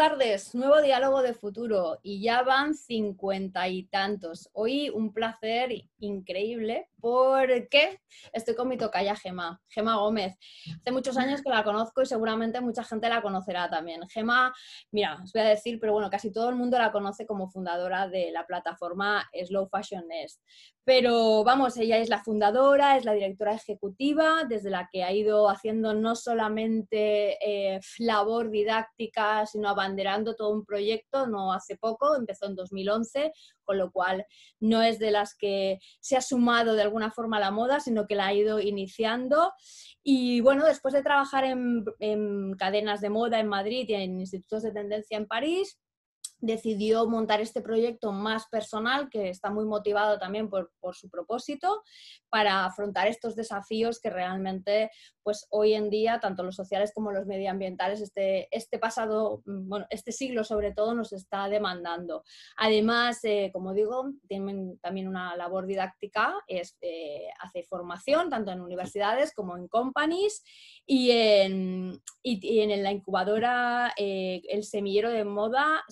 tardes, nuevo diálogo de futuro y ya van cincuenta y tantos. Hoy un placer increíble porque estoy con mi tocaya Gema, Gema Gómez. Hace muchos años que la conozco y seguramente mucha gente la conocerá también. Gema, mira, os voy a decir, pero bueno, casi todo el mundo la conoce como fundadora de la plataforma Slow Fashion Nest. Pero vamos, ella es la fundadora, es la directora ejecutiva, desde la que ha ido haciendo no solamente eh, labor didáctica, sino abanderando todo un proyecto, no hace poco, empezó en 2011, con lo cual no es de las que se ha sumado de alguna forma a la moda, sino que la ha ido iniciando. Y bueno, después de trabajar en, en cadenas de moda en Madrid y en institutos de tendencia en París, decidió montar este proyecto más personal, que está muy motivado también por, su propósito, para afrontar estos desafíos que realmente, pues hoy en día, tanto los sociales como los medioambientales, este, este pasado, mm, bueno, este siglo sobre todo, nos está demandando. Además, eh, como digo, tienen también una labor didáctica, es, eh, hace formación tanto en universidades como en companies y en, y, en la incubadora eh, El Semillero de Moda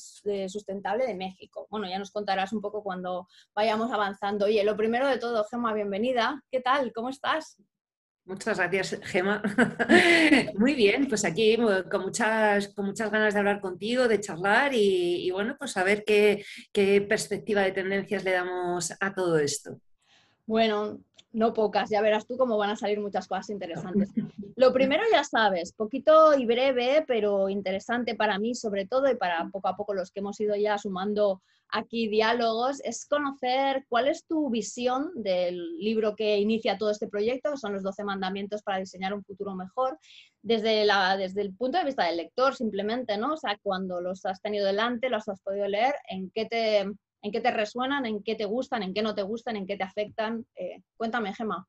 Sustentable de México. Bueno, ya nos contarás un poco cuando vayamos avanzando. Oye, lo primero de todo, Gema, bienvenida. ¿Qué tal? ¿Cómo estás? Muchas gracias, Gema. Muy bien, pues aquí con muchas, con muchas ganas de hablar contigo, de charlar y, bueno, pues a ver qué, qué perspectiva de tendencias le damos a todo esto. Bueno, no pocas, ya verás tú cómo van a salir muchas cosas interesantes. Lo primero ya sabes, poquito y breve, pero interesante para mí sobre todo y para poco a poco los que hemos ido ya sumando aquí diálogos, es conocer cuál es tu visión del libro que inicia todo este proyecto, que son los 12 mandamientos para diseñar un futuro mejor, desde, la, desde el punto de vista del lector simplemente, ¿no? O sea, cuando los has tenido delante, los has podido leer, ¿en qué te en qué te resuenan, en qué te gustan, en qué no te gustan, en qué te afectan. Eh, cuéntame, Gema.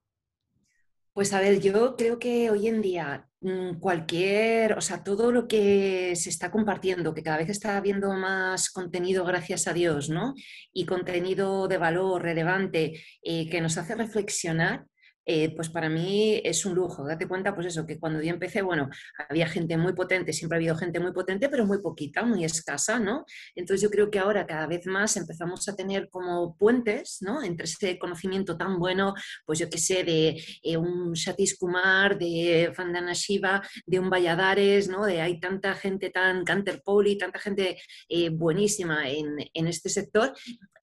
Pues a ver, yo creo que hoy en día mm, cualquier, o sea, todo lo que se está compartiendo, que cada vez está habiendo más contenido, gracias a Dios, ¿no? Y contenido de valor relevante eh, que nos hace reflexionar, eh, pues para mí es un lujo. Date cuenta, pues eso, que cuando yo empecé, bueno, había gente muy potente, siempre ha habido gente muy potente, pero muy poquita, muy escasa, ¿no? Entonces yo creo que ahora cada vez más empezamos a tener como puentes, ¿no? Entre ese conocimiento tan bueno, pues yo qué sé, de eh, un Satish Kumar, de Vandana Shiva, de un Valladares, ¿no? De hay tanta gente tan, Canter Poli, tanta gente eh, buenísima en, en este sector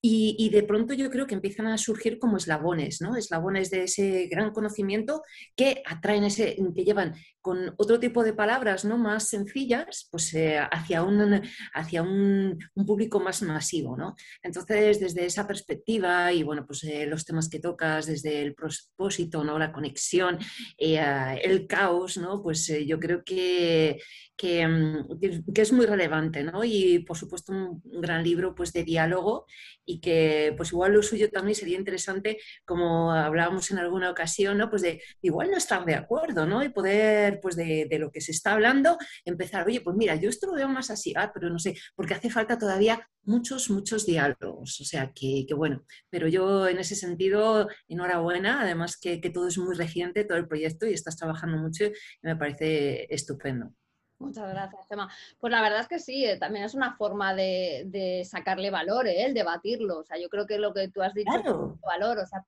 y, de pronto yo creo que empiezan a surgir como eslabones, ¿no? Eslabones de ese gran conocimiento que atraen ese, que llevan con otro tipo de palabras ¿no? más sencillas, pues eh, hacia, un, hacia un, público más masivo. ¿no? Entonces, desde esa perspectiva y bueno, pues eh, los temas que tocas, desde el propósito, ¿no? la conexión, eh, el caos, ¿no? pues yo creo que, mm, que, que, es muy relevante. ¿no? Y por supuesto un, gran libro pues, de diálogo y que pues igual lo suyo también sería interesante, como hablábamos en alguna ocasión, ¿no? pues de igual no estar de acuerdo ¿no? y poder pues de, lo que se está hablando, empezar, oye, pues mira, yo esto lo veo más así, ah, pero no sé, porque hace falta todavía muchos, muchos diálogos, o sea, que, bueno, pero yo en ese sentido, enhorabuena, además que, todo es muy reciente, todo el proyecto, y estás trabajando mucho y me parece estupendo. Muchas gracias, Emma. Pues la verdad es que sí, eh, también es una forma de, sacarle valor, ¿eh? el debatirlo. O sea, yo creo que lo que tú has dicho es valor, o sea,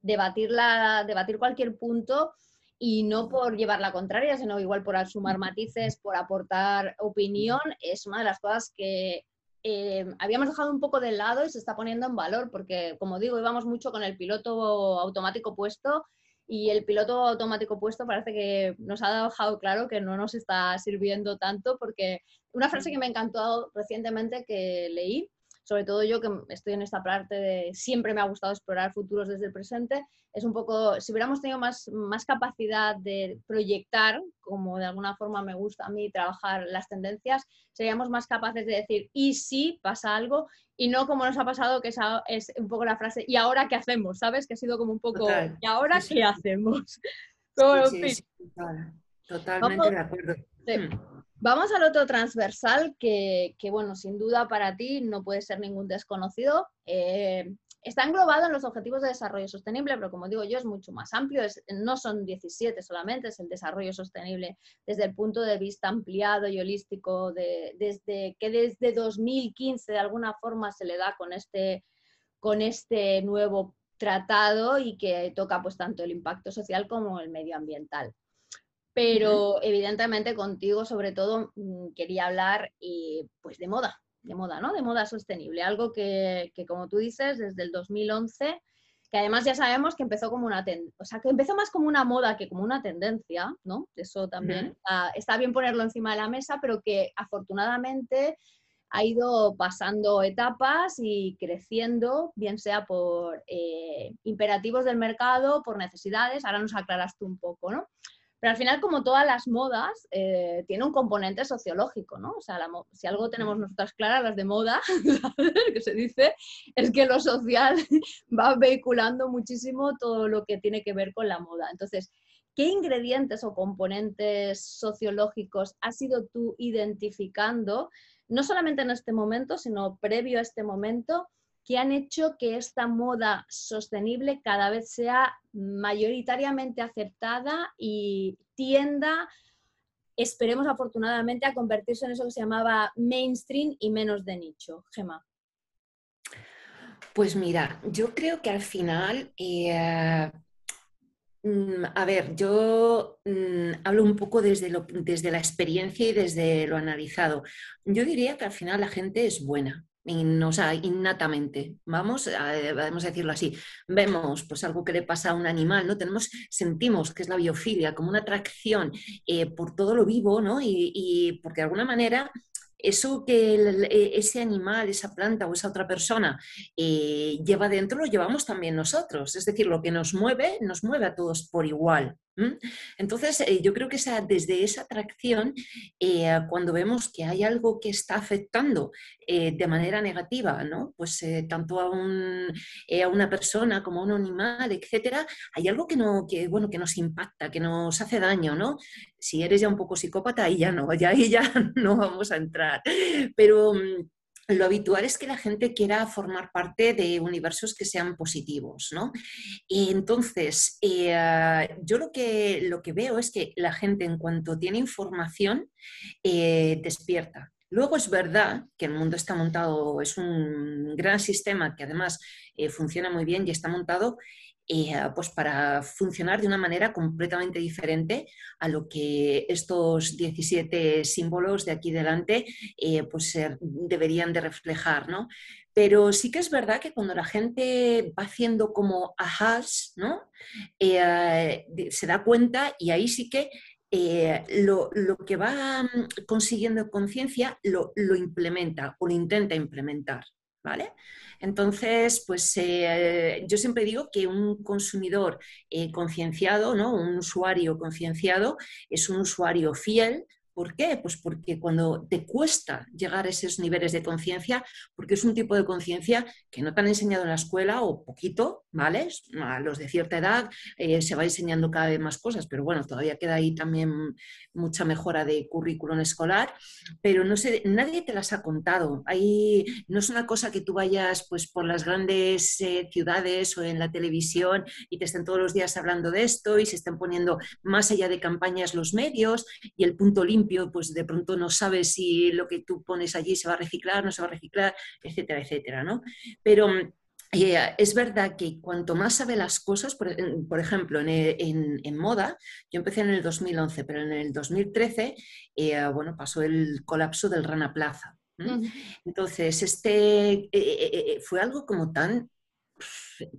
debatir, debatir cualquier punto y no por llevar la contraria, sino igual por sumar matices, por aportar opinión, es una de las cosas que eh, habíamos dejado un poco de lado y se está poniendo en valor, porque como digo, íbamos mucho con el piloto automático puesto y el piloto automático puesto parece que nos ha dejado claro que no nos está sirviendo tanto, porque una frase que me encantó recientemente que leí sobre todo yo que estoy en esta parte de siempre me ha gustado explorar futuros desde el presente, es un poco, si hubiéramos tenido más, más capacidad de proyectar, como de alguna forma me gusta a mí trabajar las tendencias, seríamos más capaces de decir, y si pasa algo, y no como nos ha pasado, que esa es un poco la frase, ¿y ahora qué hacemos? ¿Sabes? Que ha sido como un poco, ¿y ahora qué hacemos? Totalmente de acuerdo. Hmm. Vamos al otro transversal que, bueno, sin duda para ti no puede ser ningún desconocido. Eh, está englobado en los Objetivos de Desarrollo Sostenible, pero como digo yo, es mucho más amplio, no son 17 solamente, es el desarrollo sostenible desde el punto de vista ampliado y holístico, desde, que desde 2015 de alguna forma se le da con este, con este nuevo tratado y que toca pues tanto el impacto social como el medioambiental. Pero evidentemente contigo sobre todo mm, quería hablar pues de moda, de moda, ¿no? De moda sostenible, algo que, como tú dices, desde el 2011, que además ya sabemos que empezó como una o sea, que empezó más como una moda que como una tendencia, ¿no? Eso también está, bien ponerlo encima de la mesa, pero que afortunadamente ha ido pasando etapas y creciendo, bien sea por eh, imperativos del mercado, por necesidades, ahora nos aclaras tú un poco, ¿no? Pero al final, como todas las modas, eh, tiene un componente sociológico, ¿no? O sea, si algo tenemos nosotras claras, las de moda, que se dice, es que lo social va vehiculando muchísimo todo lo que tiene que ver con la moda. Entonces, ¿qué ingredientes o componentes sociológicos has ido tú identificando, no solamente en este momento, sino previo a este momento, que han hecho que esta moda sostenible cada vez sea mayoritariamente aceptada y tienda, esperemos afortunadamente, a convertirse en eso que se llamaba mainstream y menos de nicho. Gema. Pues mira, yo creo que al final, eh, mm, a ver, yo mm, hablo un poco desde, desde la experiencia y desde lo analizado. Yo diría que al final la gente es buena o sea, innatamente, vamos, vamos a decirlo así, vemos pues algo que le pasa a un animal, ¿no? Tenemos, sentimos que es la biofilia, como una atracción eh, por todo lo vivo, ¿no? Y, y porque de alguna manera eso que e, ese animal, esa planta o esa otra persona eh, lleva dentro, lo llevamos también nosotros. Es decir, lo que nos mueve, nos mueve a todos por igual. Entonces, eh, yo creo que desde esa atracción, eh, cuando vemos que hay algo que está afectando de manera negativa, ¿no? pues tanto a, una persona como a un animal, etcétera, hay algo que, no, que, bueno, que nos impacta, que nos hace daño. ¿no? Si eres ya un poco psicópata, ahí ya no, ya, ahí ya no vamos a entrar. Pero mm, lo habitual es que la gente quiera formar parte de universos que sean positivos, ¿no? Y entonces, eh, yo lo que, lo que veo es que la gente en cuanto tiene información, eh, despierta. Luego es verdad que el mundo está montado, es un gran sistema que además eh, funciona muy bien y está montado eh, pues para funcionar de una manera completamente diferente a lo que estos 17 símbolos de aquí delante eh, pues deberían de reflejar, ¿no? Pero sí que es verdad que cuando la gente va haciendo como ajas, ¿no? Eh, se da cuenta y ahí sí que lo, que va mm, consiguiendo conciencia lo, lo, implementa o lo intenta implementar, ¿vale? Entonces, pues eh, yo siempre digo que un consumidor eh, concienciado, ¿no? un usuario concienciado, es un usuario fiel ¿Por qué? Pues porque cuando te cuesta llegar a esos niveles de conciencia, porque es un tipo de conciencia que no te han enseñado en la escuela o poquito, ¿vale? A los de cierta edad eh, se va enseñando cada vez más cosas, pero bueno, todavía queda ahí también mucha mejora de currículum escolar, pero no sé, nadie te las ha contado. Ahí no es una cosa que tú vayas pues por las grandes eh, ciudades o en la televisión y te estén todos los días hablando de esto y se estén poniendo más allá de campañas los medios y el punto limpio pues de pronto no sabes si lo que tú pones allí se va a reciclar, no se va a reciclar, etcétera, etcétera, ¿no? Pero eh, es verdad que cuanto más sabe las cosas, por, ejemplo, en, moda, yo empecé en el 2011, pero en el 2013, eh, bueno, pasó el colapso del Rana Plaza. Entonces, este eh, fue algo como tan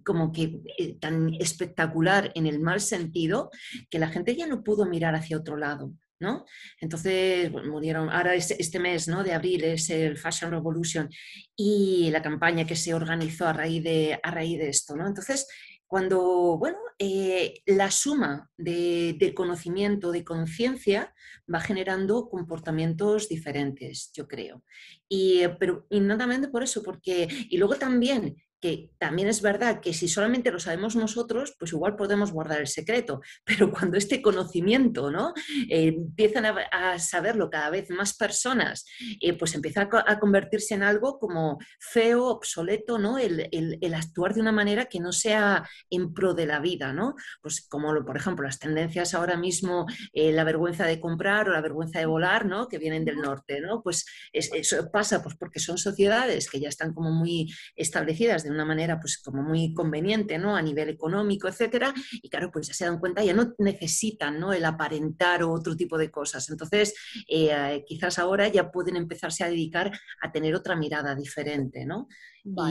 como que tan espectacular en el mal sentido que la gente ya no pudo mirar hacia otro lado. ¿No? Entonces, murieron, ahora este, este, mes ¿no? de abril es el Fashion Revolution y la campaña que se organizó a raíz de, a raíz de esto, ¿no? Entonces, cuando, bueno, eh, la suma de, conocimiento, de conciencia, va generando comportamientos diferentes, yo creo. Y, pero innatamente por eso, porque, y luego también que también es verdad que si solamente lo sabemos nosotros, pues igual podemos guardar el secreto, pero cuando este conocimiento, ¿no? Eh, empiezan a, saberlo cada vez más personas, eh, pues empieza a, convertirse en algo como feo, obsoleto, ¿no? El, actuar de una manera que no sea en pro de la vida, ¿no? Pues como, por ejemplo, las tendencias ahora mismo, eh, la vergüenza de comprar o la vergüenza de volar, ¿no? Que vienen del norte, ¿no? Pues eso pasa pues porque son sociedades que ya están como muy establecidas una manera pues como muy conveniente, ¿no? A nivel económico, etcétera, y claro, pues ya se dan cuenta, ya no necesitan, ¿no? El aparentar o otro tipo de cosas. Entonces, eh, quizás ahora ya pueden empezarse a dedicar a tener otra mirada diferente, ¿no?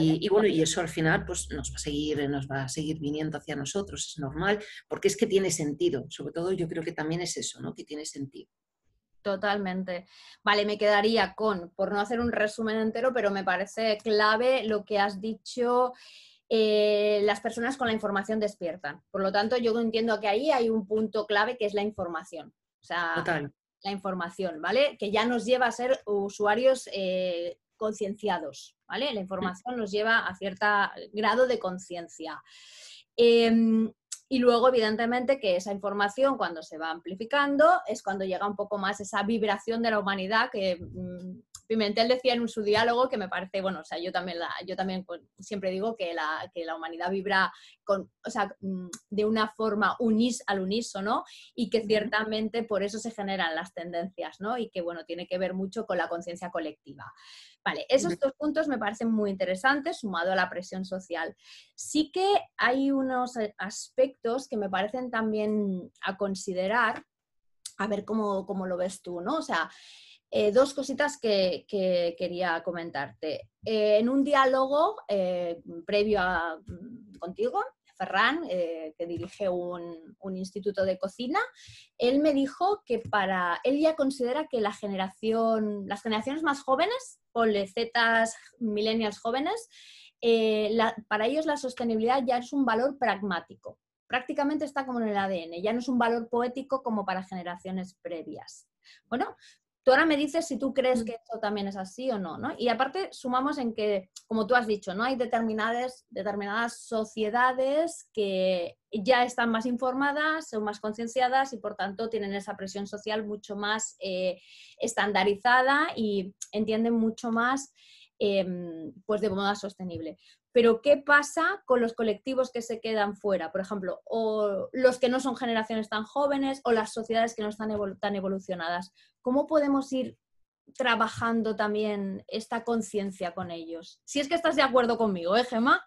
Y, bueno, y eso al final pues nos va a seguir, nos va a seguir viniendo hacia nosotros, es normal, porque es que tiene sentido. Sobre todo yo creo que también es eso, ¿no? Que tiene sentido. Totalmente. Vale, me quedaría con, por no hacer un resumen entero, pero me parece clave lo que has dicho. Eh, las personas con la información despiertan. Por lo tanto, yo entiendo que ahí hay un punto clave que es la información. O sea, la información, ¿vale? Que ya nos lleva a ser usuarios eh, concienciados, ¿vale? La información nos lleva a cierto grado de conciencia. Em, y luego, evidentemente, que esa información cuando se va amplificando es cuando llega un poco más esa vibración de la humanidad que mm, Pimentel decía en su diálogo que me parece, bueno, o sea, yo también, la, yo también siempre digo que la, que la humanidad vibra con, o sea, mm, de una forma unís al unísono y que ciertamente por eso se generan las tendencias, ¿no? Y que, bueno, tiene que ver mucho con la conciencia colectiva. Vale, esos dos puntos me parecen muy interesantes, sumado a la presión social. Sí que hay unos eh, aspectos que me parecen también a considerar, a ver cómo, lo ves tú, ¿no? O sea, eh, dos cositas que, quería comentarte. Eh, en un diálogo previo a, mm, contigo, Ferran, eh, que dirige un, instituto de cocina, él me dijo que para él ya considera que la generación, las generaciones más jóvenes, ponle Zetas, millennials jóvenes, eh, para ellos la sostenibilidad ya es un valor pragmático. Prácticamente está como en el ADN, ya no es un valor poético como para generaciones previas. Bueno, Tú ahora me dices si tú crees mm. que esto también es así o no, ¿no? Y aparte sumamos en que, como tú has dicho, ¿no? Hay determinadas, determinadas sociedades que ya están más informadas, son más concienciadas y por tanto tienen esa presión social mucho más eh, estandarizada y entienden mucho más em, pues de moda sostenible. Pero ¿qué pasa con los colectivos que se quedan fuera? Por ejemplo, o los que no son generaciones tan jóvenes o las sociedades que no están tan evolucionadas. ¿Cómo podemos ir trabajando también esta conciencia con ellos? Si es que estás de acuerdo conmigo, ¿eh, Gemma?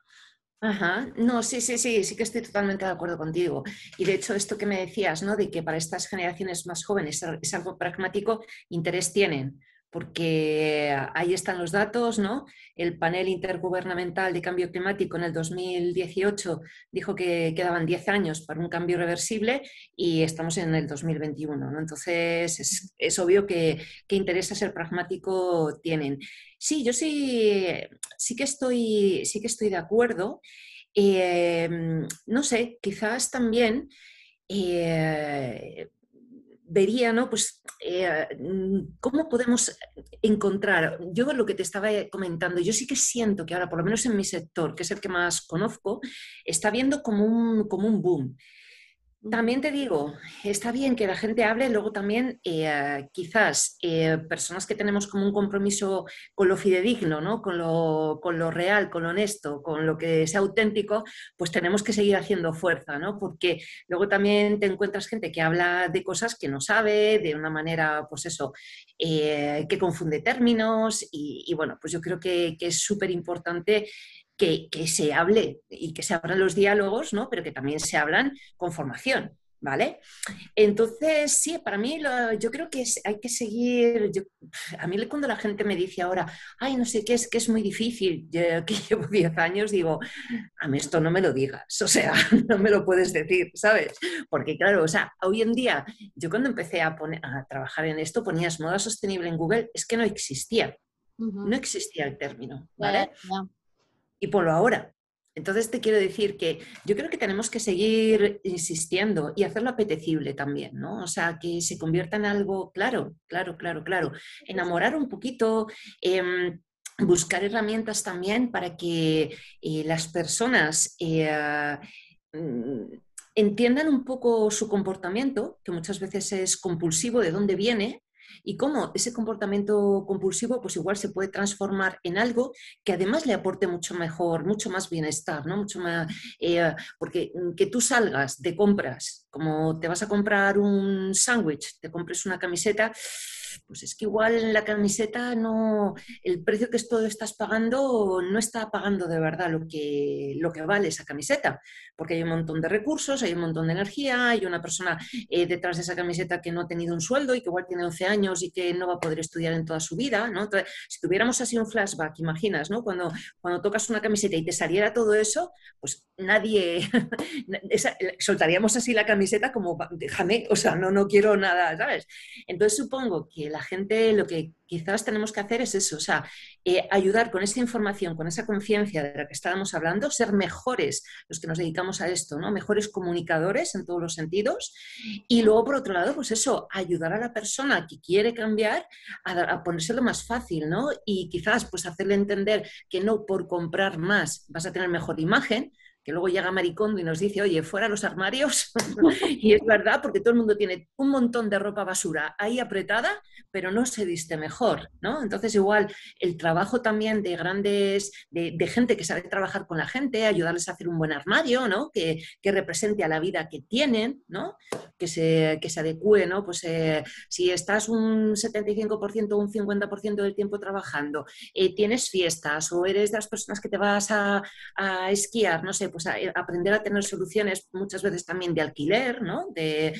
Ajá, no, sí, sí, sí, sí que estoy totalmente de acuerdo contigo. Y de hecho, esto que me decías, ¿no? De que para estas generaciones más jóvenes es algo pragmático, interés tienen porque ahí están los datos, ¿no? El panel intergubernamental de cambio climático en el 2018 dijo que quedaban 10 años para un cambio reversible y estamos en el 2021, ¿no? Entonces es, obvio que, que, interés a ser pragmático tienen. Sí, yo sí, sí, que, estoy, sí que estoy de acuerdo. Em, no sé, quizás también... Eh, vería, ¿no? Pues, eh, mm, ¿cómo podemos encontrar? Yo lo que te estaba comentando, yo sí que siento que ahora, por lo menos en mi sector, que es el que más conozco, está viendo como un, como un boom. También te digo, está bien que la gente hable, luego también eh, quizás eh, personas que tenemos como un compromiso con lo fidedigno, ¿no? con, lo, con, lo, real, con lo honesto, con lo que sea auténtico, pues tenemos que seguir haciendo fuerza, ¿no? porque luego también te encuentras gente que habla de cosas que no sabe, de una manera, pues eso, eh, que confunde términos y, bueno, pues yo creo que, que es súper importante que, se hable y que se abran los diálogos, ¿no? pero que también se hablan con formación. ¿Vale? Entonces, sí, para mí yo creo que hay que seguir. a mí cuando la gente me dice ahora, ay, no sé qué es, que es muy difícil, yo que llevo 10 años, digo, a mí esto no me lo digas, o sea, no me lo puedes decir, ¿sabes? Porque claro, o sea, hoy en día, yo cuando empecé a, poner, a trabajar en esto, ponías moda sostenible en Google, es que no existía, no existía el término, ¿vale? Y ponlo ahora. Entonces te quiero decir que yo creo que tenemos que seguir insistiendo y hacerlo apetecible también, ¿no? O sea, que se convierta en algo claro, claro, claro, claro. Enamorar un poquito. Em, buscar herramientas también para que eh, las personas eh, mm, entiendan un poco su comportamiento, que muchas veces es compulsivo, de dónde viene, y cómo ese comportamiento compulsivo pues igual se puede transformar en algo que además le aporte mucho mejor, mucho más bienestar, ¿no? Mucho más, eh, porque mm, que tú salgas de compras, como te vas a comprar un sándwich, te compres una camiseta, pues es que igual la camiseta no, el precio que esto estás pagando no está pagando de verdad lo que, lo que vale esa camiseta, porque hay un montón de recursos, hay un montón de energía, hay una persona eh, detrás de esa camiseta que no ha tenido un sueldo y que igual tiene 11 años y que no va a poder estudiar en toda su vida, ¿no? Si tuviéramos así un flashback, imaginas, ¿no? Cuando, cuando tocas una camiseta y te saliera todo eso, pues nadie, soltaríamos así la camiseta como, déjame, o sea, no, no quiero nada, ¿sabes? Entonces supongo que la gente lo que quizás tenemos que hacer es eso, o sea, eh, ayudar con esa información, con esa conciencia de la que estábamos hablando, ser mejores los que nos dedicamos a esto, ¿no? Mejores comunicadores en todos los sentidos. Y luego, por otro lado, pues eso, ayudar a la persona que quiere cambiar a, a ponérselo más fácil, ¿no? Y quizás pues hacerle entender que no por comprar más vas a tener mejor imagen, que luego llega Maricondo y nos dice, oye, fuera los armarios. y es verdad, porque todo el mundo tiene un montón de ropa basura ahí apretada, pero no se viste mejor, ¿no? Entonces, igual, el trabajo también de grandes, de, gente que sabe trabajar con la gente, ayudarles a hacer un buen armario, ¿no? Que, represente a la vida que tienen, ¿no? Que se, que se adecue, ¿no? Pues eh, si estás un 75% o un 50% del tiempo trabajando, eh, tienes fiestas o eres de las personas que te vas a, a esquiar, no sé, pues aprender a tener soluciones muchas veces también de alquiler, ¿no? de,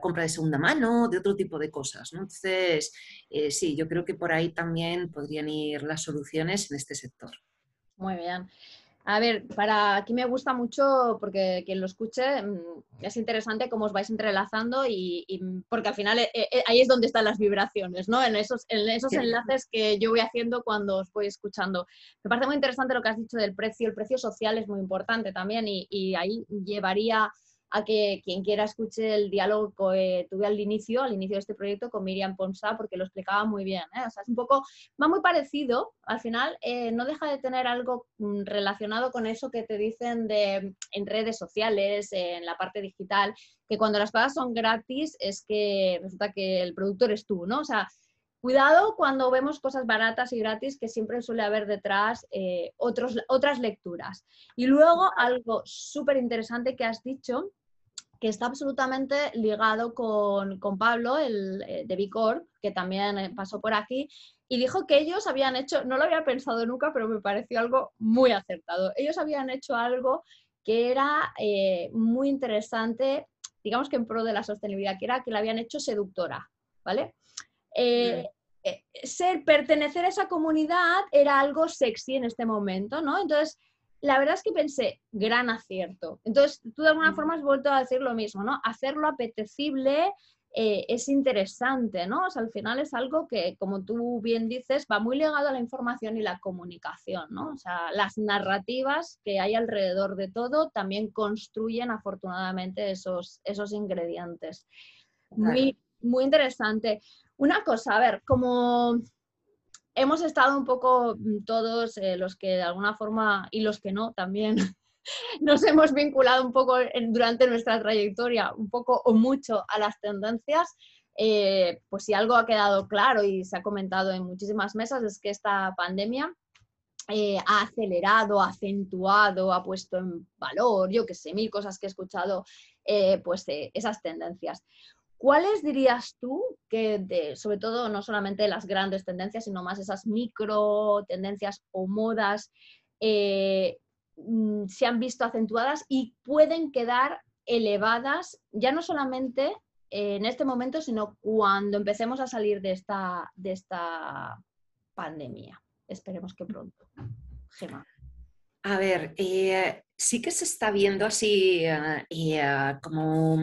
compra de segunda mano, de otro tipo de cosas. Entonces, eh, sí, yo creo que por ahí también podrían ir las soluciones en este sector. Muy bien. A ver, para aquí me gusta mucho porque quien lo escuche mm, es interesante cómo os vais entrelazando y, porque al final eh, eh, ahí es donde están las vibraciones, ¿no? En esos, en esos enlaces que yo voy haciendo cuando os voy escuchando. Me parece muy interesante lo que has dicho del precio. El precio social es muy importante también y, y ahí llevaría a que quien quiera escuche el diálogo que tuve al inicio, al inicio de este proyecto con Miriam Ponsa, porque lo explicaba muy bien. ¿eh? O sea, es un poco, va muy parecido, al final eh, no deja de tener algo mm, relacionado con eso que te dicen de, en redes sociales, en la parte digital, que cuando las cosas son gratis es que resulta que el productor es tú, ¿no? O sea, Cuidado cuando vemos cosas baratas y gratis, que siempre suele haber detrás eh, otros, otras lecturas. Y luego algo súper interesante que has dicho, que está absolutamente ligado con, Pablo, el eh, de Vicor, que también eh, pasó por aquí, y dijo que ellos habían hecho, no lo había pensado nunca, pero me pareció algo muy acertado. Ellos habían hecho algo que era eh, muy interesante, digamos que en pro de la sostenibilidad, que era que la habían hecho seductora, ¿vale? Ser, pertenecer a esa comunidad era algo sexy en este momento, ¿no? Entonces, la verdad es que pensé, gran acierto. Entonces, tú de alguna mm. forma has vuelto a decir lo mismo, ¿no? Hacerlo apetecible eh, es interesante, ¿no? O sea, al final es algo que, como tú bien dices, va muy ligado a la información y la comunicación, ¿no? O sea, las narrativas que hay alrededor de todo también construyen afortunadamente esos, esos ingredientes. Muy, muy interesante. Una cosa, a ver, como hemos estado un poco mm, todos eh, los que de alguna forma y los que no también nos hemos vinculado un poco durante nuestra trayectoria, un poco o mucho a las tendencias. Eh, pues si algo ha quedado claro y se ha comentado en muchísimas mesas es que esta pandemia eh, ha acelerado, ha acentuado, ha puesto en valor, yo que sé, mil cosas que he escuchado, pues esas tendencias. ¿Cuáles dirías tú que, sobre todo, no solamente las grandes tendencias, sino más esas micro tendencias o modas, eh, mm, se han visto acentuadas y pueden quedar elevadas, ya no solamente en este momento, sino cuando empecemos a salir de esta, de esta pandemia? Esperemos que pronto. Gemma. A ver, eh, sí que se está viendo así eh, como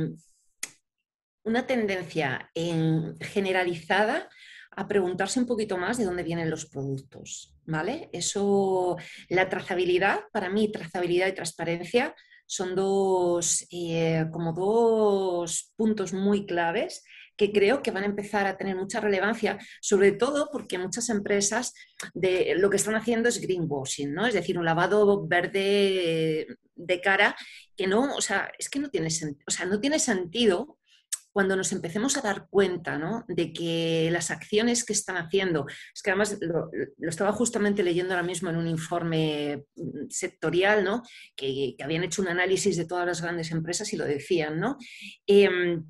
una tendencia en, generalizada a preguntarse un poquito más de dónde vienen los productos, ¿vale? Eso, la trazabilidad, para mí, trazabilidad y transparencia son dos, eh, como dos puntos muy claves que creo que van a empezar a tener mucha relevancia, sobre todo porque muchas empresas de, lo que están haciendo es greenwashing, ¿no? Es decir, un lavado verde de cara que no, o sea, es que no tiene, o sea, no tiene sentido cuando nos empecemos a dar cuenta ¿no? de que las acciones que están haciendo, es que además lo, estaba justamente leyendo ahora mismo en un informe mm, sectorial, ¿no? que, habían hecho un análisis de todas las grandes empresas y lo decían, ¿no? Em,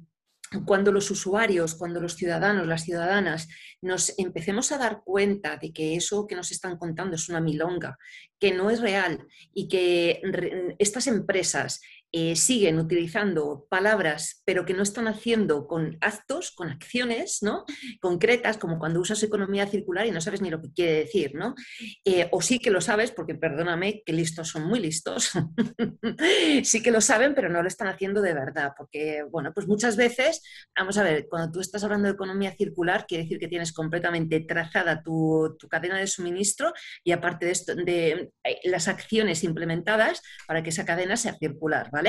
cuando los usuarios, cuando los ciudadanos, las ciudadanas nos empecemos a dar cuenta de que eso que nos están contando es una milonga, que no es real y que estas empresas eh, siguen utilizando palabras, pero que no están haciendo con actos, con acciones ¿no? concretas, como cuando usas economía circular y no sabes ni lo que quiere decir, ¿no? Eh, o sí que lo sabes, porque perdóname, que listos son muy listos, sí que lo saben, pero no lo están haciendo de verdad, porque, bueno, pues muchas veces, vamos a ver, cuando tú estás hablando de economía circular, quiere decir que tienes completamente trazada tu, cadena de suministro y aparte de, esto, de eh, las acciones implementadas para que esa cadena sea circular, ¿vale?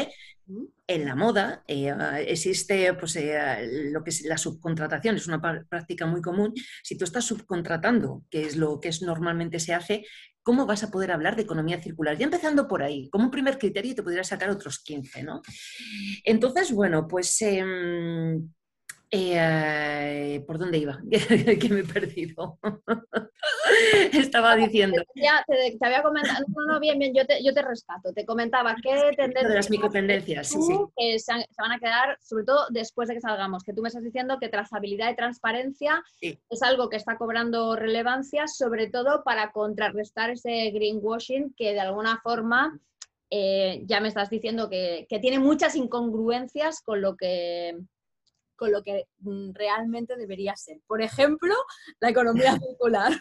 En la moda eh, existe pues, eh, lo que es la subcontratación, es una práctica muy común. Si tú estás subcontratando, que es lo que es, normalmente se hace, ¿cómo vas a poder hablar de economía circular? Ya empezando por ahí, como un primer criterio te podrías sacar otros 15, ¿no? Entonces, bueno, pues em, eh, ¿Por dónde iba? que me he perdido. Estaba diciendo. te, había comentado, no, no, bien, bien, yo te, yo te rescato. Te comentaba que tendencias. De las microtendencias, sí, sí. Que se, van a quedar, sobre todo después de que salgamos, que tú me estás diciendo que trazabilidad y transparencia es algo que está cobrando relevancia, sobre todo para contrarrestar ese greenwashing que de alguna forma. Eh, ya me estás diciendo que, que tiene muchas incongruencias con lo que con lo que mm, realmente debería ser. Por ejemplo, la economía circular.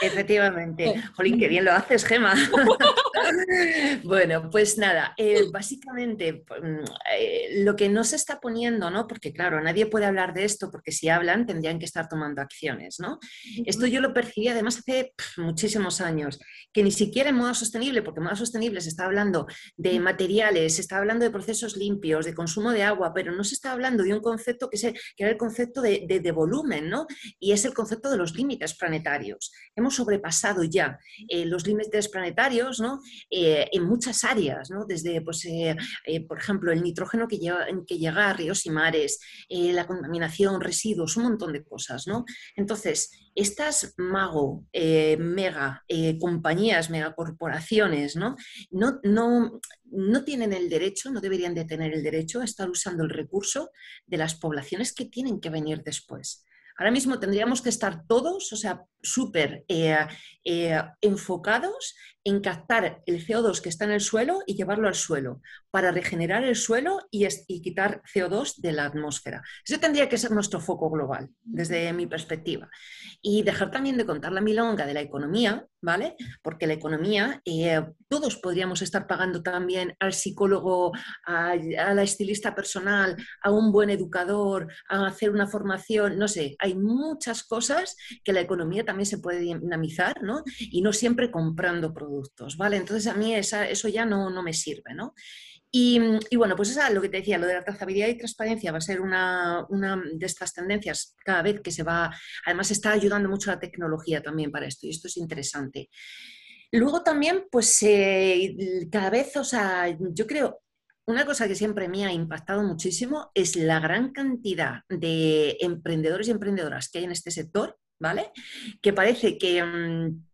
Efectivamente. Jolín, qué bien lo haces, Gema. bueno, pues nada, eh, básicamente mm, eh, lo que no se está poniendo, ¿no? Porque claro, nadie puede hablar de esto porque si hablan tendrían que estar tomando acciones, ¿no? Esto yo lo percibí además hace muchísimos años, que ni siquiera en modo sostenible, porque en modo sostenible se está hablando de materiales, se está hablando de procesos limpios, de consumo de agua, pero no se está hablando de un concepto que, es que era el concepto de, de, volumen, ¿no? Y es el concepto de los límites planetarios. Hemos sobrepasado ya eh, los límites planetarios ¿no? Eh, en muchas áreas, ¿no? desde, pues, eh, por ejemplo, el nitrógeno que llega, que llega a ríos y mares, la contaminación, residuos, un montón de cosas. ¿no? Entonces, estas mago, mega compañías, megacorporaciones, ¿no? No, no, no tienen el derecho, no deberían de tener el derecho a estar usando el recurso de las poblaciones que tienen que venir después. Ahora mismo tendríamos que estar todos, o sea, súper eh, eh, enfocados en captar el CO2 que está en el suelo y llevarlo al suelo para regenerar el suelo y, quitar CO2 de la atmósfera. Ese tendría que ser nuestro foco global, desde mi perspectiva. Y dejar también de contar la milonga de la economía, ¿vale? Porque la economía, eh, todos podríamos estar pagando también al psicólogo, a, la estilista personal, a un buen educador, a hacer una formación, no sé, hay muchas cosas que la economía también se puede dinamizar, ¿no? Y no siempre comprando productos, ¿vale? Entonces a mí eso ya no, no me sirve, ¿no? Y, bueno, pues eso lo que te decía, lo de la trazabilidad y transparencia va a ser una, una, de estas tendencias cada vez que se va, además está ayudando mucho la tecnología también para esto y esto es interesante. Luego también, pues eh, cada vez, o sea, yo creo, una cosa que siempre me ha impactado muchísimo es la gran cantidad de emprendedores y emprendedoras que hay en este sector ¿vale? Que parece que, mm,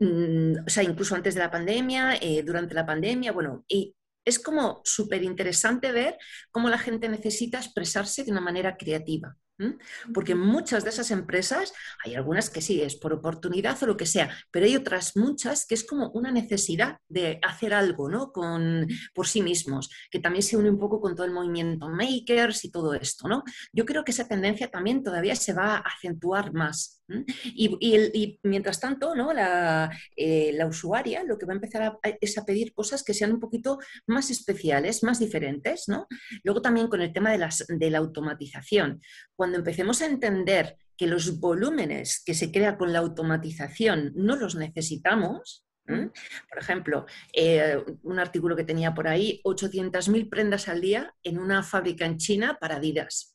mm, o sea, incluso antes de la pandemia, eh, durante la pandemia, bueno, y es como súper interesante ver cómo la gente necesita expresarse de una manera creativa. Porque muchas de esas empresas, hay algunas que sí, es por oportunidad o lo que sea, pero hay otras muchas que es como una necesidad de hacer algo ¿no? con, por sí mismos, que también se une un poco con todo el movimiento makers y todo esto. ¿no? Yo creo que esa tendencia también todavía se va a acentuar más. Y, mientras tanto, ¿no? Eh, la, usuaria lo que va a empezar es a pedir cosas que sean un poquito más especiales, más diferentes. ¿no? Luego también con el tema de, las, de la automatización. Cuando empecemos a entender que los volúmenes que se crea con la automatización no los necesitamos, Por ejemplo, eh, un artículo que tenía por ahí, 800.000 prendas al día en una fábrica en China para Adidas.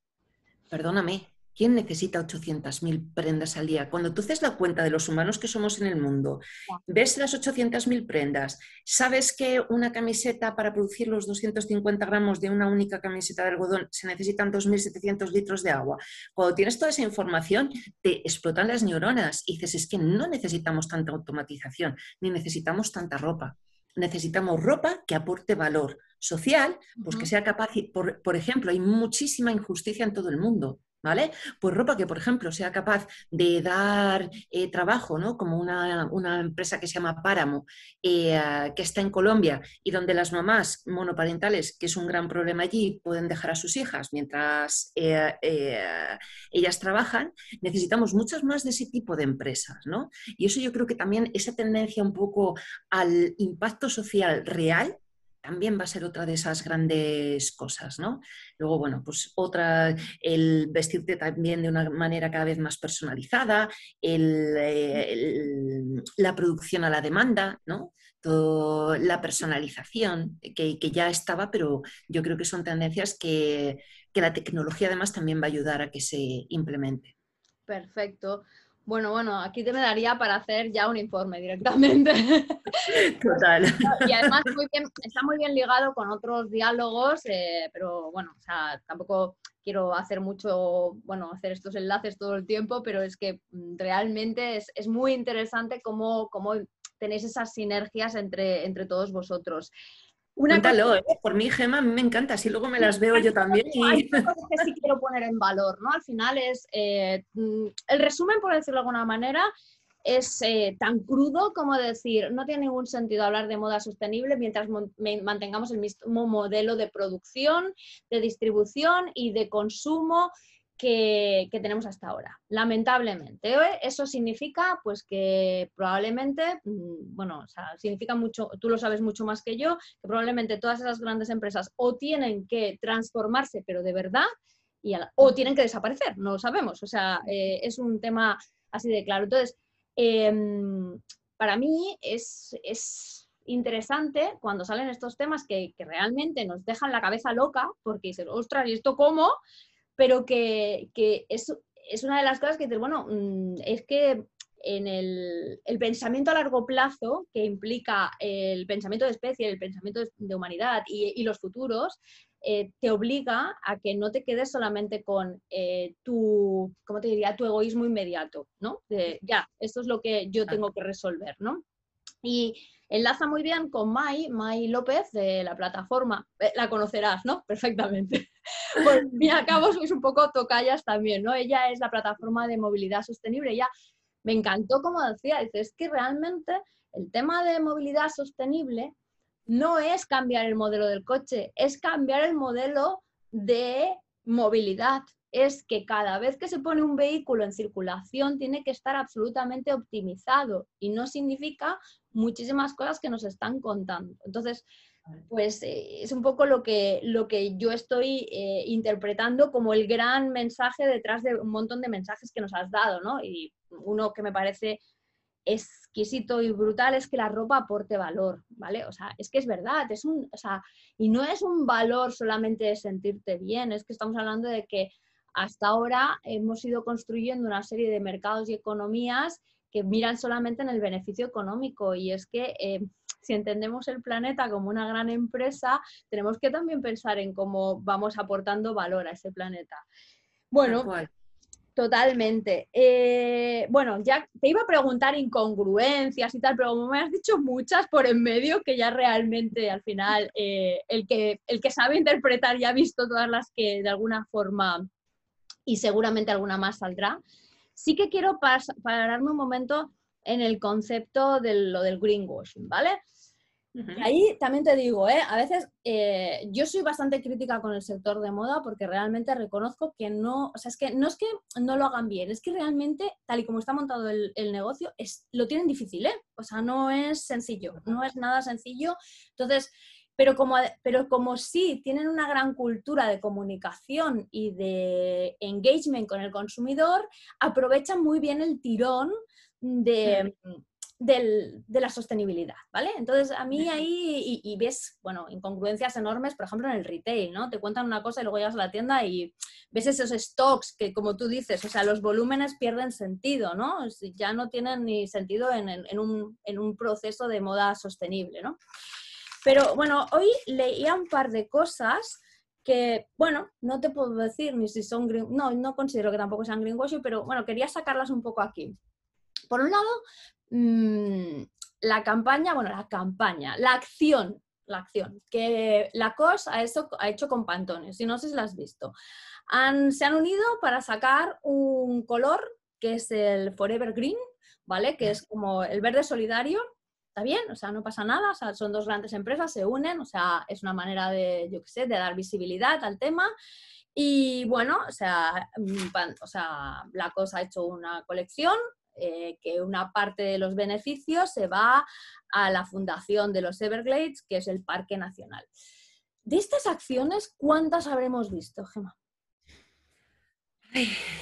perdóname, ¿Quién necesita 800.000 prendas al día? Cuando tú haces la cuenta de los humanos que somos en el mundo, ves las 800.000 prendas, sabes que una camiseta para producir los 250 gramos de una única camiseta de algodón se necesitan 2.700 litros de agua. Cuando tienes toda esa información, te explotan las neuronas y dices, es que no necesitamos tanta automatización, ni necesitamos tanta ropa. Necesitamos ropa que aporte valor social, pues que sea capaz, por, por ejemplo, hay muchísima injusticia en todo el mundo ¿vale? Pues ropa que, por ejemplo, sea capaz de dar eh, trabajo, ¿no? Como una, empresa que se llama Páramo, eh, que está en Colombia y donde las mamás monoparentales, que es un gran problema allí, pueden dejar a sus hijas mientras eh, ellas trabajan, necesitamos muchas más de ese tipo de empresas, ¿no? Y eso yo creo que también esa tendencia un poco al impacto social real también va a ser otra de esas grandes cosas, ¿no? Luego, bueno, pues otra, el vestirte también de una manera cada vez más personalizada, eh, la producción a la demanda, ¿no? la personalización, que, ya estaba, pero yo creo que son tendencias que, que la tecnología además también va a ayudar a que se implemente. Perfecto. Bueno, bueno, aquí te me daría para hacer ya un informe directamente. Total. Y además está muy bien ligado con otros diálogos, eh, pero bueno, o sea, tampoco quiero hacer mucho, bueno, hacer estos enlaces todo el tiempo, pero es que mm, realmente es, muy interesante cómo, cómo tenéis esas sinergias entre, entre todos vosotros. Cuéntalo, ¿eh? por mí, Gema, a mí me encanta, así luego me las veo yo también. Hay cosas que sí quiero poner en valor, ¿no? Al final es, eh, mm, el resumen, por decirlo de alguna manera, es eh, tan crudo como decir, no tiene ningún sentido hablar de moda sostenible mientras mantengamos el mismo modelo de producción, de distribución y de consumo que, tenemos hasta ahora, lamentablemente. ¿eh? Eso significa pues que probablemente, mm, bueno, o sea, significa mucho, tú lo sabes mucho más que yo, que probablemente todas esas grandes empresas o tienen que transformarse, pero de verdad, y o tienen que desaparecer, no lo sabemos. O sea, eh, es un tema así de claro. Entonces, em, para mí es, interesante cuando salen estos temas que, que, realmente nos dejan la cabeza loca, porque dices, ostras, ¿y esto cómo? Pero que, es, una de las cosas que dices, bueno, mm, es que en el, pensamiento a largo plazo, que implica el pensamiento de especie, el pensamiento de humanidad y, los futuros, eh, te obliga a que no te quedes solamente con eh, tu, ¿cómo te diría?, tu egoísmo inmediato, ¿no? De, ya, esto es lo que yo tengo que resolver, ¿no? Y enlaza muy bien con Mai, Mai López de la plataforma, eh, la conocerás, ¿no? Perfectamente. Pues al fin y al cabo sois un poco tocallas también, ¿no? Ella es la plataforma de movilidad sostenible. Me encantó como decía, dice, es que realmente el tema de movilidad sostenible no es cambiar el modelo del coche, es cambiar el modelo de movilidad. Es que cada vez que se pone un vehículo en circulación tiene que estar absolutamente optimizado y no significa muchísimas cosas que nos están contando. Entonces, pues eh, es un poco lo que, lo que yo estoy eh, interpretando como el gran mensaje detrás de un montón de mensajes que nos has dado, ¿no? Y uno que me parece exquisito y brutal es que la ropa aporte valor, ¿vale? O sea, es que es verdad, es un, o sea, y no es un valor solamente de sentirte bien, es que estamos hablando de que hasta ahora hemos ido construyendo una serie de mercados y economías que miran solamente en el beneficio económico y es que eh, si entendemos el planeta como una gran empresa, tenemos que también pensar en cómo vamos aportando valor a ese planeta. Bueno, totalmente. Eh, bueno, ya te iba a preguntar incongruencias y tal, pero como me has dicho muchas por en medio, que ya realmente al final eh, el, que, el que sabe interpretar ya ha visto todas las que de alguna forma y seguramente alguna más saldrá. Sí que quiero pararme un momento en el concepto de lo del greenwashing, ¿vale? Ahí también te digo, ¿eh? a veces eh, yo soy bastante crítica con el sector de moda porque realmente reconozco que no, o sea, es que no es que no lo hagan bien, es que realmente, tal y como está montado el, negocio, es, lo tienen difícil, ¿eh? O sea, no es sencillo, no es nada sencillo. Entonces, pero como, pero como sí tienen una gran cultura de comunicación y de engagement con el consumidor, aprovechan muy bien el tirón de de la sostenibilidad, ¿vale? Entonces, a mí ahí, y, ves, bueno, incongruencias enormes, por ejemplo, en el retail, ¿no? Te cuentan una cosa y luego llegas a la tienda y ves esos stocks que, como tú dices, o sea, los volúmenes pierden sentido, ¿no? Ya no tienen ni sentido en, un, en un proceso de moda sostenible, ¿no? Pero bueno, hoy leía un par de cosas que, bueno, no te puedo decir ni si son green, no, no considero que tampoco sean greenwashing, pero bueno, quería sacarlas un poco aquí. Por un lado, mm, la campaña, bueno, la campaña, la acción, la acción que la COS ha hecho, ha hecho con Pantones, y no sé si la has visto. se han unido para sacar un color que es el Forever Green, ¿vale? Que es como el verde solidario, está bien, o sea, no pasa nada, o sea, son dos grandes empresas, se unen, o sea, es una manera de, yo qué sé, de dar visibilidad al tema. Y bueno, o sea, mm, o sea la cosa ha hecho una colección eh, que una parte de los beneficios se va a la fundación de los Everglades, que es el Parque Nacional. De estas acciones, ¿cuántas habremos visto, Gemma?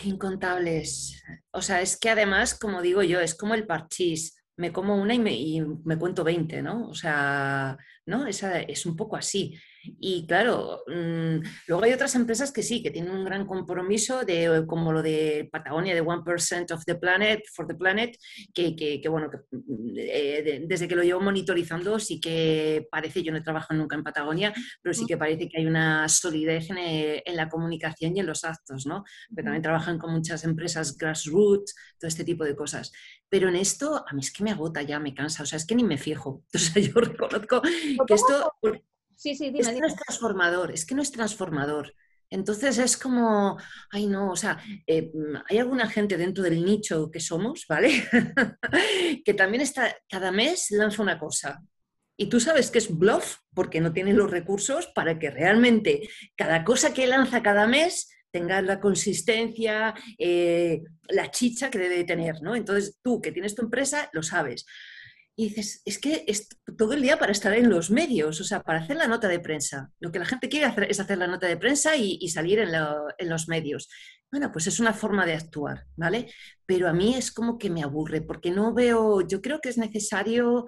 incontables. O sea, es que además, como digo yo, es como el parchís me como una y me, y me cuento 20, ¿no? O sea, ¿no? Esa, es un poco así. Y claro, mm, luego hay otras empresas que sí, que tienen un gran compromiso, de, como lo de Patagonia, de 1% of the planet, for the planet, que, que, bueno, mm, eh, desde que lo llevo monitorizando sí que parece, yo no he trabajado nunca en Patagonia, pero sí que parece que hay una solidez en, eh, en la comunicación y en los actos, ¿no? Pero también trabajan con muchas empresas grassroots, todo este tipo de cosas. Pero en esto, a mí es que me agota ya, me cansa, o sea, es que ni me fijo. O sea, yo reconozco que esto... Sí, sí, es que no es transformador, es que no es transformador. Entonces es como, ay no, o sea, eh, hay alguna gente dentro del nicho que somos, ¿vale? que también está, cada mes lanza una cosa. Y tú sabes que es bluff porque no tiene los recursos para que realmente cada cosa que lanza cada mes tenga la consistencia, eh, la chicha que debe tener, ¿no? Entonces tú que tienes tu empresa lo sabes. Y dices, es que es todo el día para estar en los medios, o sea, para hacer la nota de prensa. Lo que la gente quiere hacer es hacer la nota de prensa y, salir en, los medios. Bueno, pues es una forma de actuar, ¿vale? Pero a mí es como que me aburre, porque no veo, yo creo que es necesario,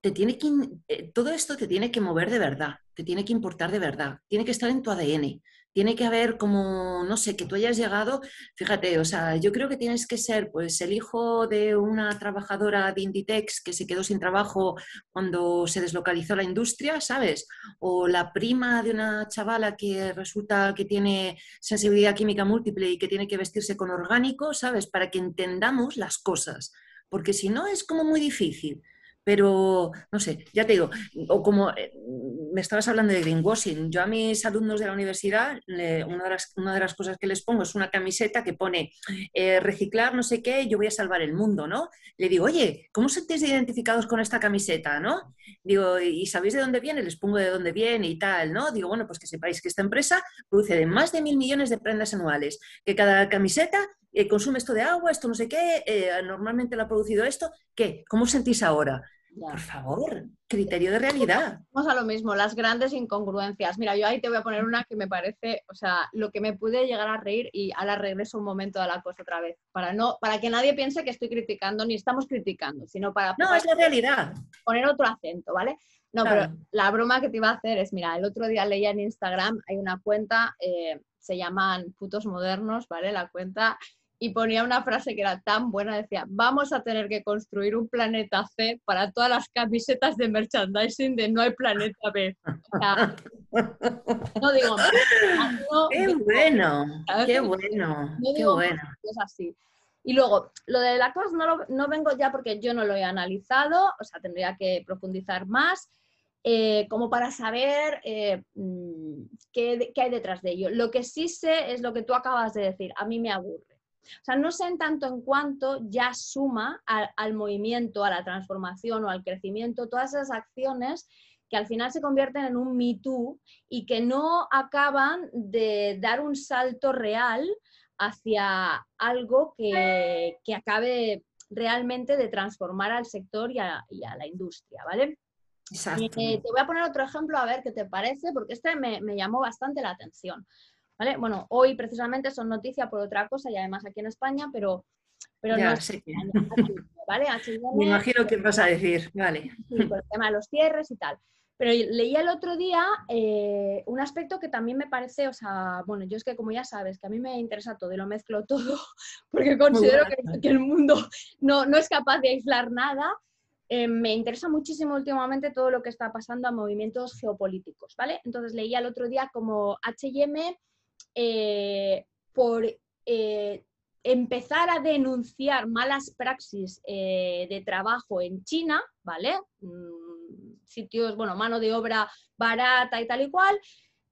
te tiene que, eh, todo esto te tiene que mover de verdad, te tiene que importar de verdad, tiene que estar en tu ADN tiene que haber como, no sé, que tú hayas llegado, fíjate, o sea, yo creo que tienes que ser pues el hijo de una trabajadora de Inditex que se quedó sin trabajo cuando se deslocalizó la industria, ¿sabes? O la prima de una chavala que resulta que tiene sensibilidad química múltiple y que tiene que vestirse con orgánico, ¿sabes? Para que entendamos las cosas, porque si no es como muy difícil pero no sé, ya te digo, o como eh, me estabas hablando de greenwashing, yo a mis alumnos de la universidad, una, de las, cosas que les pongo es una camiseta que pone eh, reciclar no sé qué, yo voy a salvar el mundo, ¿no? Le digo, oye, ¿cómo se sentís identificados con esta camiseta, no? Digo, ¿y sabéis de dónde viene? Les pongo de dónde viene y tal, ¿no? Digo, bueno, pues que sepáis que esta empresa produce de más de mil millones de prendas anuales, que cada camiseta eh, consume esto de agua, esto no sé qué, normalmente lo ha producido esto, ¿qué? ¿Cómo sentís ahora? Por favor, criterio de realidad. Vamos a lo mismo, las grandes incongruencias. Mira, yo ahí te voy a poner una que me parece, o sea, lo que me pude llegar a reír y ahora regreso un momento a la cosa otra vez, para no, para que nadie piense que estoy criticando ni estamos criticando, sino para no es la realidad. Poner otro acento, ¿vale? No, pero la broma que te iba a hacer es, mira, el otro día leía en Instagram, hay una cuenta, eh, se llaman putos modernos, ¿vale? La cuenta y ponía una frase que era tan buena, decía, vamos a tener que construir un planeta C para todas las camisetas de merchandising de no hay planeta B. no digo, qué bueno, qué bueno, qué bueno. Es así. Y luego, lo de la cosa no, no vengo ya porque yo no lo he analizado, o sea, tendría que profundizar más. Eh, como para saber eh, mm, qué, qué, hay detrás de ello. Lo que sí sé es lo que tú acabas de decir, a mí me aburre. O sea, no sé en tanto en cuanto ya suma al, movimiento, a la transformación o al crecimiento, todas esas acciones que al final se convierten en un Me Too y que no acaban de dar un salto real hacia algo que, acabe realmente de transformar al sector y a, la industria, ¿vale? Eh, te voy a poner otro ejemplo a ver qué te parece, porque este me, me llamó bastante la atención. Bueno, hoy precisamente son noticias por otra cosa y además aquí en España, pero pero no. ¿vale? Me imagino qué vas a decir, vale. Sí, por el tema de los cierres y tal. Pero leía el otro día eh, un aspecto que también me parece, o sea, bueno, yo es que como ya sabes, que a mí me interesa todo y lo mezclo todo, porque considero que, el mundo no, no, es capaz de aislar nada. Eh, me interesa muchísimo últimamente todo lo que está pasando a movimientos geopolíticos, ¿vale? Entonces leía el otro día como HM eh, por empezar a denunciar malas praxis de trabajo en China, ¿vale? Mm, sitios, bueno, mano de obra barata y tal y cual,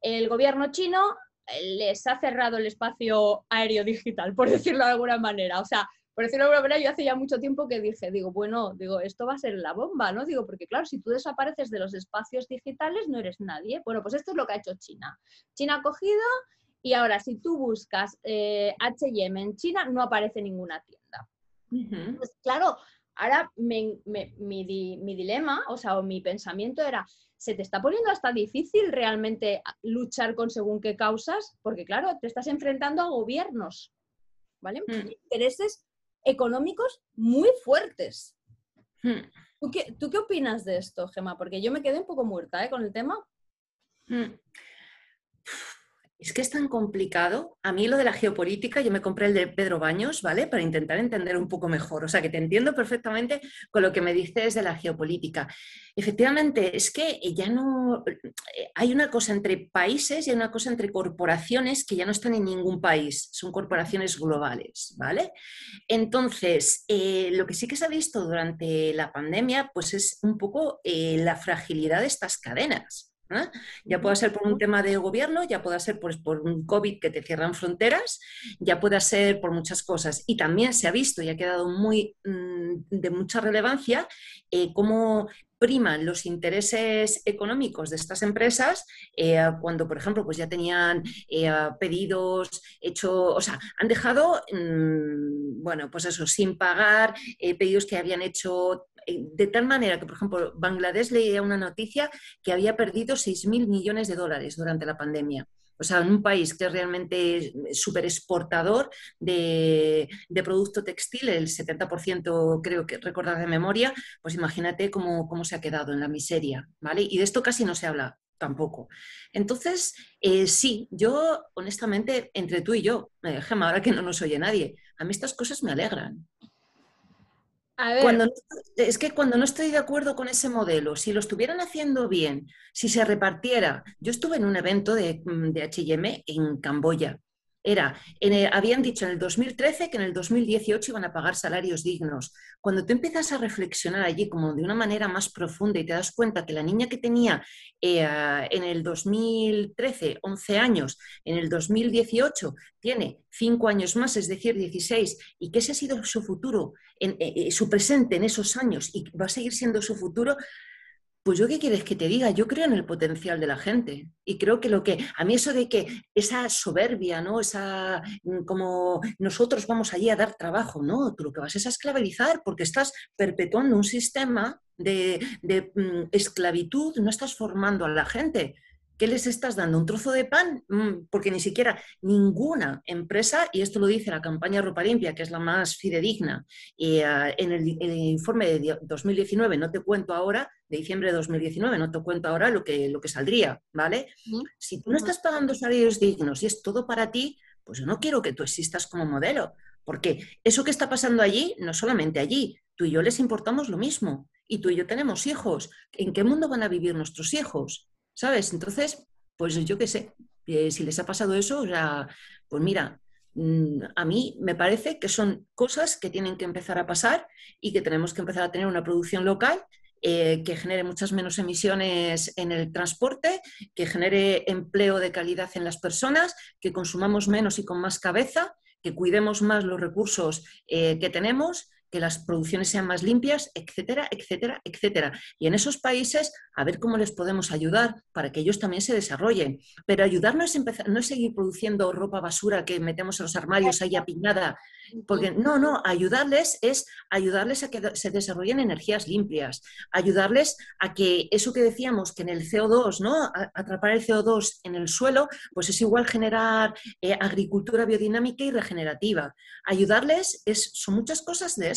el gobierno chino eh, les ha cerrado el espacio aéreo digital, por decirlo de alguna manera. O sea, por decirlo de alguna manera, yo hace ya mucho tiempo que dije, digo, bueno, digo, esto va a ser la bomba, ¿no? Digo, porque claro, si tú desapareces de los espacios digitales, no eres nadie. Bueno, pues esto es lo que ha hecho China. China ha cogido y ahora si tú buscas HM en China, no aparece ninguna tienda. Pues claro, Ahora mi, dilema, o sea, o mi pensamiento era, ¿se te está poniendo hasta difícil realmente luchar con según qué causas? Porque claro, te estás enfrentando a gobiernos, ¿vale? Mm. Intereses económicos muy fuertes. Mm. ¿Tú, qué, ¿Tú, qué, opinas de esto, Gemma? Porque yo me quedé un poco muerta ¿eh? con el tema. Mm. Es que es tan complicado. A mí lo de la geopolítica, yo me compré el de Pedro Baños, ¿vale? Para intentar entender un poco mejor. O sea, que te entiendo perfectamente con lo que me dices de la geopolítica. Efectivamente, es que ya no... Eh, hay una cosa entre países y hay una cosa entre corporaciones que ya no están en ningún país. Son corporaciones globales, ¿vale? Entonces, eh, lo que sí que se ha visto durante la pandemia, pues es un poco eh, la fragilidad de estas cadenas. ¿Eh? Ya pueda ser por un tema de gobierno, ya pueda ser pues, por un COVID que te cierran fronteras, ya pueda ser por muchas cosas. Y también se ha visto y ha quedado muy mm, de mucha relevancia eh, cómo priman los intereses económicos de estas empresas eh, cuando, por ejemplo, pues ya tenían pedidos hecho, o sea, han dejado, mm, bueno, pues eso, sin pagar pedidos que habían hecho de tal manera que, por ejemplo, Bangladesh leía una noticia que había perdido 6.000 millones de dólares durante la pandemia. O sea, en un país que es realmente súper exportador de, producto textil, el 70% creo que recordar de memoria, pues imagínate cómo, se ha quedado en la miseria, ¿vale? Y de esto casi no se habla tampoco. Entonces, eh, sí, yo honestamente, entre tú y yo, eh, Gemma, ahora que no nos oye nadie, a mí estas cosas me alegran. Es que cuando no estoy de acuerdo con ese modelo, si lo estuvieran haciendo bien, si se repartiera, yo estuve en un evento de, mm, de HM en Camboya era, habían dicho en el 2013 que en el 2018 iban a pagar salarios dignos. Cuando tú empiezas a reflexionar allí como de una manera más profunda y te das cuenta que la niña que tenía eh, en el 2013 11 años, en el 2018 tiene 5 años más, es decir, 16, y que ese ha sido su futuro, en, eh, eh, su presente en esos años y va a seguir siendo su futuro, pues yo qué quieres que te diga, yo creo en el potencial de la gente y creo que lo que a mí eso de que esa soberbia, ¿no? Esa mm, como nosotros vamos allí a dar trabajo, no, tú lo que vas es a esclavizar porque estás perpetuando un sistema de, mm, esclavitud, no estás formando a la gente. ¿Qué les estás dando? ¿Un trozo de pan? Mm, porque ni siquiera ninguna empresa, y esto lo dice la campaña Ropa Limpia, que es la más fidedigna, y, eh, en, el, informe de 2019, no te cuento ahora, de diciembre de 2019, no te cuento ahora lo que, lo que saldría, ¿vale? Si tú no estás pagando salarios dignos y es todo para ti, pues yo no quiero que tú existas como modelo, porque eso que está pasando allí, no solamente allí, tú y yo les importamos lo mismo, y tú y yo tenemos hijos. ¿En qué mundo van a vivir nuestros hijos? ¿Sabes? Entonces, pues yo qué sé, eh, si les ha pasado eso, o sea, pues mira, mm, a mí me parece que son cosas que tienen que empezar a pasar y que tenemos que empezar a tener una producción local eh, que genere muchas menos emisiones en el transporte, que genere empleo de calidad en las personas, que consumamos menos y con más cabeza, que cuidemos más los recursos eh, que tenemos que las producciones sean más limpias, etcétera, etcétera, etcétera. Y en esos países, a ver cómo les podemos ayudar para que ellos también se desarrollen. Pero ayudar no es, empezar, no es seguir produciendo ropa basura que metemos en los armarios ahí apiñada. Porque no, no, ayudarles es ayudarles a que se desarrollen energías limpias, ayudarles a que eso que decíamos, que en el CO2, ¿no? Atrapar el CO2 en el suelo, pues es igual generar eh, agricultura biodinámica y regenerativa. Ayudarles es, son muchas cosas de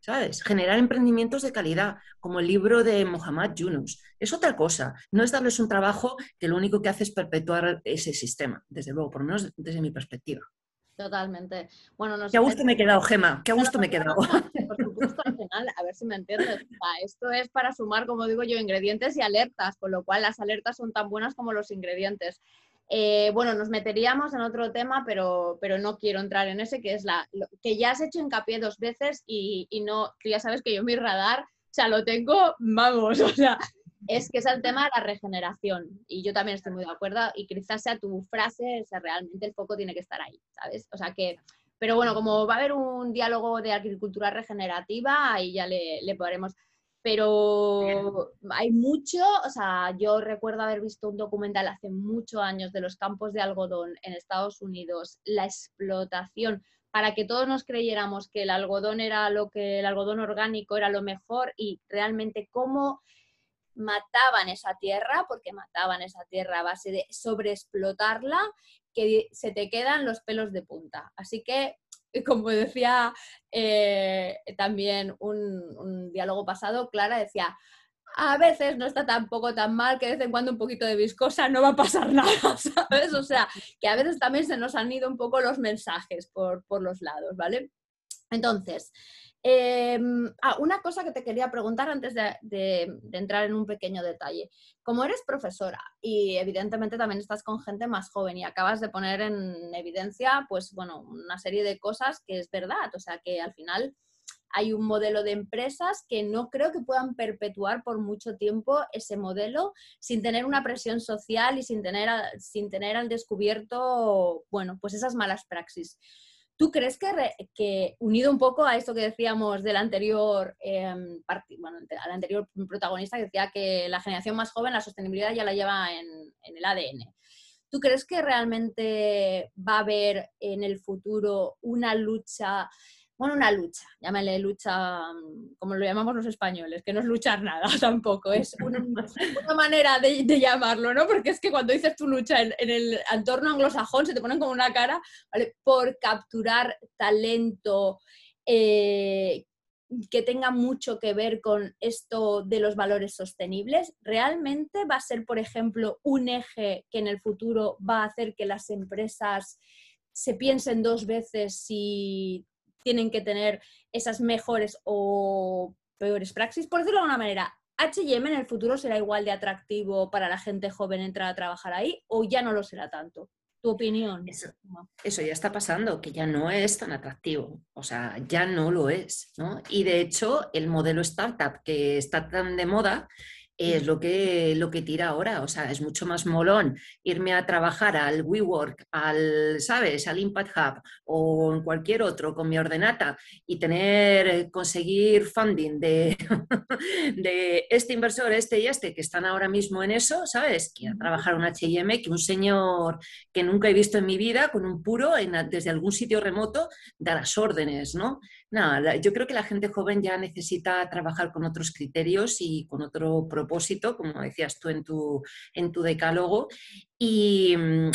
¿sabes? Generar emprendimientos de calidad, como el libro de Mohammad Yunus. Es otra cosa, no es darles un trabajo que lo único que hace es perpetuar ese sistema, desde luego, por lo menos desde mi perspectiva. Totalmente. Bueno, Qué a gusto me he quedado, Gema, qué a gusto me he quedado. Por supuesto, al final, a ver si me entiendes. esto es para sumar, como digo yo, ingredientes y alertas, con lo cual las alertas son tan buenas como los ingredientes. Eh, bueno, nos meteríamos en otro tema, pero, pero no quiero entrar en ese, que es la que ya has hecho hincapié dos veces y, no, tú ya sabes que yo mi radar, o sea, lo tengo, vamos, o sea, es que es el tema de la regeneración. Y yo también estoy muy de acuerdo y quizás sea tu frase, o sea, realmente el foco tiene que estar ahí, ¿sabes? O sea que, pero bueno, como va a haber un diálogo de agricultura regenerativa, ahí ya le, le podremos pero hay mucho, o sea, yo recuerdo haber visto un documental hace muchos años de los campos de algodón en Estados Unidos, la explotación, para que todos nos creyéramos que el algodón era lo que el algodón orgánico era lo mejor y realmente cómo mataban esa tierra, porque mataban esa tierra a base de sobreexplotarla, que se te quedan los pelos de punta. Así que como decía eh, también un, diálogo pasado, Clara decía, a veces no está tampoco tan mal que de vez en cuando un poquito de viscosa no va a pasar nada, ¿sabes? O sea, que a veces también se nos han ido un poco los mensajes por, por los lados, ¿vale? Entonces, Em, ah, una cosa que te quería preguntar antes de, entrar en un pequeño detalle. Como eres profesora y evidentemente también estás con gente más joven y acabas de poner en evidencia, pues bueno, una serie de cosas que es verdad, o sea que al final hay un modelo de empresas que no creo que puedan perpetuar por mucho tiempo ese modelo sin tener una presión social y sin tener, sin tener al descubierto, bueno, pues esas malas praxis. ¿Tú crees que, unido un poco a esto que decíamos del anterior, em, bueno, al anterior protagonista que decía que la generación más joven la sostenibilidad ya la lleva en, en el ADN, ¿tú crees que realmente va a haber en el futuro una lucha bueno, una lucha, llámale lucha, mm, como lo llamamos los españoles, que no es luchar nada tampoco, es una, manera de, llamarlo, ¿no? Porque es que cuando dices tu lucha en, el entorno anglosajón se te ponen como una cara, ¿vale? Por capturar talento eh, que tenga mucho que ver con esto de los valores sostenibles, ¿realmente va a ser, por ejemplo, un eje que en el futuro va a hacer que las empresas se piensen dos veces si tienen que tener esas mejores o peores praxis. Por decirlo de alguna manera, ¿H&M en el futuro será igual de atractivo para la gente joven entrar a trabajar ahí o ya no lo será tanto? ¿Tu opinión? Eso, eso ya está pasando, que ya no es tan atractivo, o sea, ya no lo es, ¿no? Y de hecho, el modelo startup que está tan de moda es lo que, lo que tira ahora. O sea, es mucho más molón irme a trabajar al WeWork, al, ¿sabes? Al Impact Hub o en cualquier otro con mi ordenata y tener, conseguir funding de, de este inversor, este y este, que están ahora mismo en eso, ¿sabes? Que a trabajar un HM, que un señor que nunca he visto en mi vida, con un puro, en, desde algún sitio remoto, da las órdenes, ¿no? No, yo creo que la gente joven ya necesita trabajar con otros criterios y con otro propósito, como decías tú en tu, en tu decálogo. Y mm,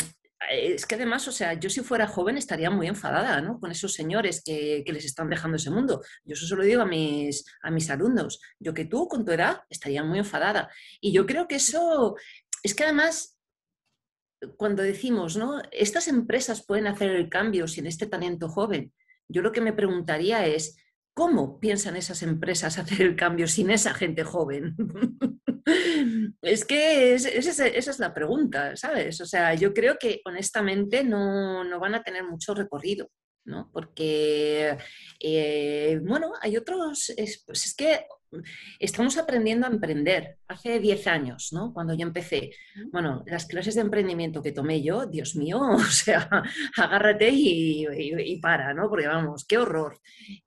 es que además, o sea, yo si fuera joven estaría muy enfadada ¿no? con esos señores que, les están dejando ese mundo. Yo eso lo digo a mis, a mis alumnos. Yo que tú, con tu edad, estaría muy enfadada. Y yo creo que eso, es que además cuando decimos, ¿no? Estas empresas pueden hacer el cambio sin este talento joven. Yo lo que me preguntaría es, ¿cómo piensan esas empresas hacer el cambio sin esa gente joven? es que esa es la pregunta, ¿sabes? O sea, yo creo que honestamente no, van a tener mucho recorrido. ¿no? Porque, eh, bueno, hay otros, pues es que estamos aprendiendo a emprender. Hace 10 años, ¿no? Cuando yo empecé. Bueno, las clases de emprendimiento que tomé yo, Dios mío, o sea, agárrate y, para, ¿no? Porque vamos, qué horror.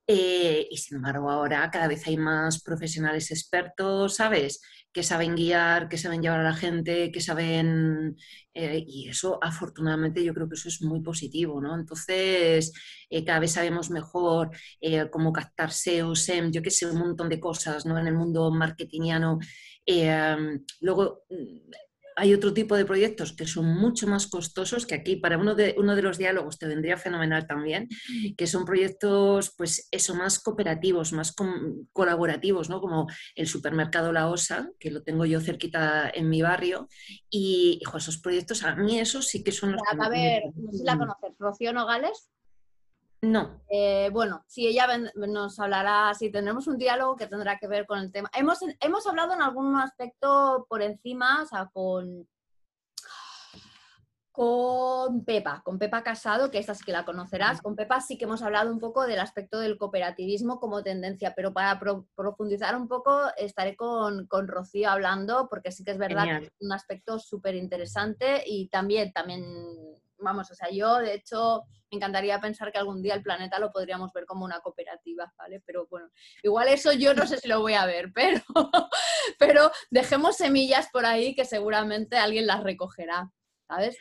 Eh, y sin embargo, ahora cada vez hay más profesionales expertos, ¿sabes? Que saben guiar, que saben llevar a la gente, que saben... Eh, y eso, afortunadamente, yo creo que eso es muy positivo, ¿no? Entonces, eh, cada vez sabemos mejor eh, cómo captar SEO, SEM, yo qué sé, un montón de cosas, ¿no? En el mundo marketingiano. luego, hay otro tipo de proyectos que son mucho más costosos, que aquí para uno de, uno de los diálogos te vendría fenomenal también, que son proyectos, pues eso, más cooperativos, más colaborativos, ¿no? Como el supermercado La Osa, que lo tengo yo cerquita en mi barrio, y, esos proyectos, a mí esos sí que son los A ver, no sé si la conoces, Rocío Nogales. No. Eh, bueno, si ella nos hablará, si tendremos un diálogo que tendrá que ver con el tema. Hemos, hemos hablado en algún aspecto por encima, o sea, con, con Pepa, con Pepa Casado, que esta sí que la conocerás. Con Pepa sí que hemos hablado un poco del aspecto del cooperativismo como tendencia, pero para profundizar un poco estaré con, con, Rocío hablando, porque sí que es verdad que es un aspecto súper interesante y también, también vamos, o sea, yo de hecho me encantaría pensar que algún día el planeta lo podríamos ver como una cooperativa, ¿vale? Pero bueno, igual eso yo no sé si lo voy a ver, pero, pero dejemos semillas por ahí que seguramente alguien las recogerá, ¿sabes?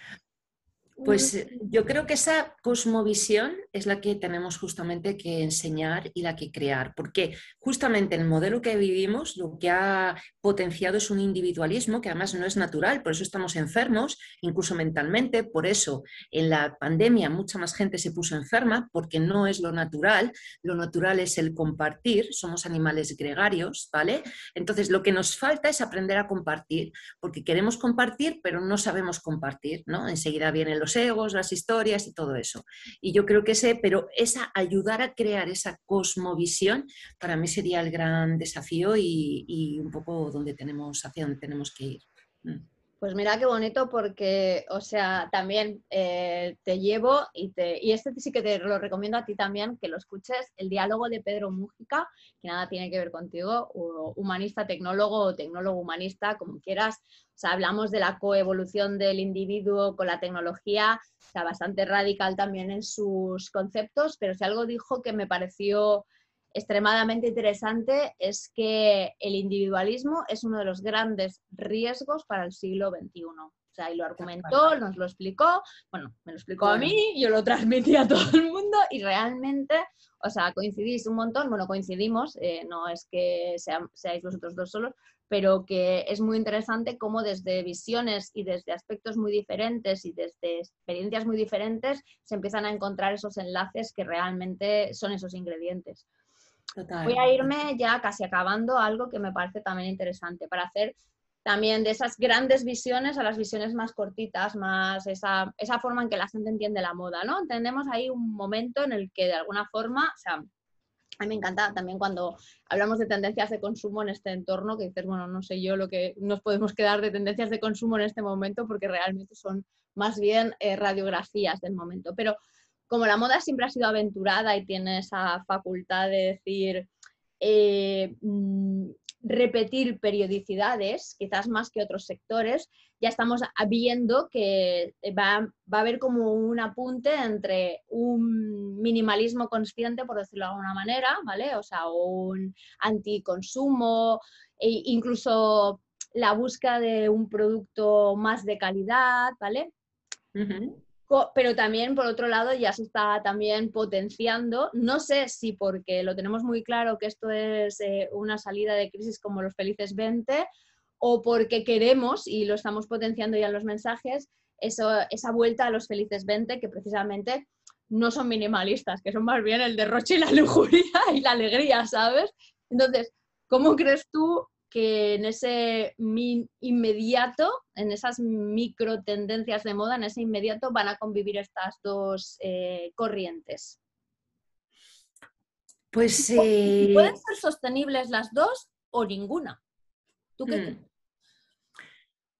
Pues eh, yo creo que esa cosmovisión es la que tenemos justamente que enseñar y la que crear, porque justamente en el modelo que vivimos lo que ha potenciado es un individualismo que además no es natural, por eso estamos enfermos, incluso mentalmente, por eso en la pandemia mucha más gente se puso enferma, porque no es lo natural, lo natural es el compartir, somos animales gregarios, ¿vale? Entonces lo que nos falta es aprender a compartir, porque queremos compartir, pero no sabemos compartir, ¿no? Enseguida vienen los egos, las historias y todo eso. Y yo creo que ese, pero esa ayudar a crear esa cosmovisión, para mí sería el gran desafío y, un poco donde tenemos, hacia donde tenemos que ir. Mm. Pues mira qué bonito porque, o sea, también eh, te llevo y, te, y este sí que te lo recomiendo a ti también, que lo escuches, el diálogo de Pedro Mújica, que nada tiene que ver contigo, humanista, tecnólogo o tecnólogo humanista, como quieras. O sea, hablamos de la coevolución del individuo con la tecnología, o sea, bastante radical también en sus conceptos, pero si algo dijo que me pareció extremadamente interesante es que el individualismo es uno de los grandes riesgos para el siglo XXI. O sea, y lo argumentó, nos lo explicó, bueno, me lo explicó a mí, yo lo transmití a todo el mundo y realmente, o sea, coincidís un montón, bueno, coincidimos, eh, no es que seáis vosotros dos solos, pero que es muy interesante cómo desde visiones y desde aspectos muy diferentes y desde experiencias muy diferentes se empiezan a encontrar esos enlaces que realmente son esos ingredientes. Voy a irme ya casi acabando algo que me parece también interesante para hacer también de esas grandes visiones a las visiones más cortitas, más esa, esa forma en que la gente entiende la moda, ¿no? Entendemos ahí un momento en el que de alguna forma, o sea, a mí me encanta también cuando hablamos de tendencias de consumo en este entorno, que dices, bueno, no sé yo lo que nos podemos quedar de tendencias de consumo en este momento, porque realmente son más bien eh, radiografías del momento. Pero como la moda siempre ha sido aventurada y tiene esa facultad de decir, eh, mm, repetir periodicidades, quizás más que otros sectores, ya estamos viendo que va, va, a haber como un apunte entre un minimalismo consciente, por decirlo de alguna manera, ¿vale? O sea, un anticonsumo, e incluso la búsqueda de un producto más de calidad, ¿vale? Pero también por otro lado ya se está también potenciando, no sé si porque lo tenemos muy claro que esto es eh, una salida de crisis como los felices 20 o porque queremos y lo estamos potenciando ya en los mensajes, eso, esa vuelta a los felices 20 que precisamente no son minimalistas, que son más bien el derroche y la lujuria y la alegría, ¿sabes? Entonces, ¿cómo crees tú que en ese inmediato, en esas micro tendencias de moda, en ese inmediato van a convivir estas dos eh, corrientes. Pues eh, pueden ser sostenibles las dos o ninguna. ¿Tú qué hmm.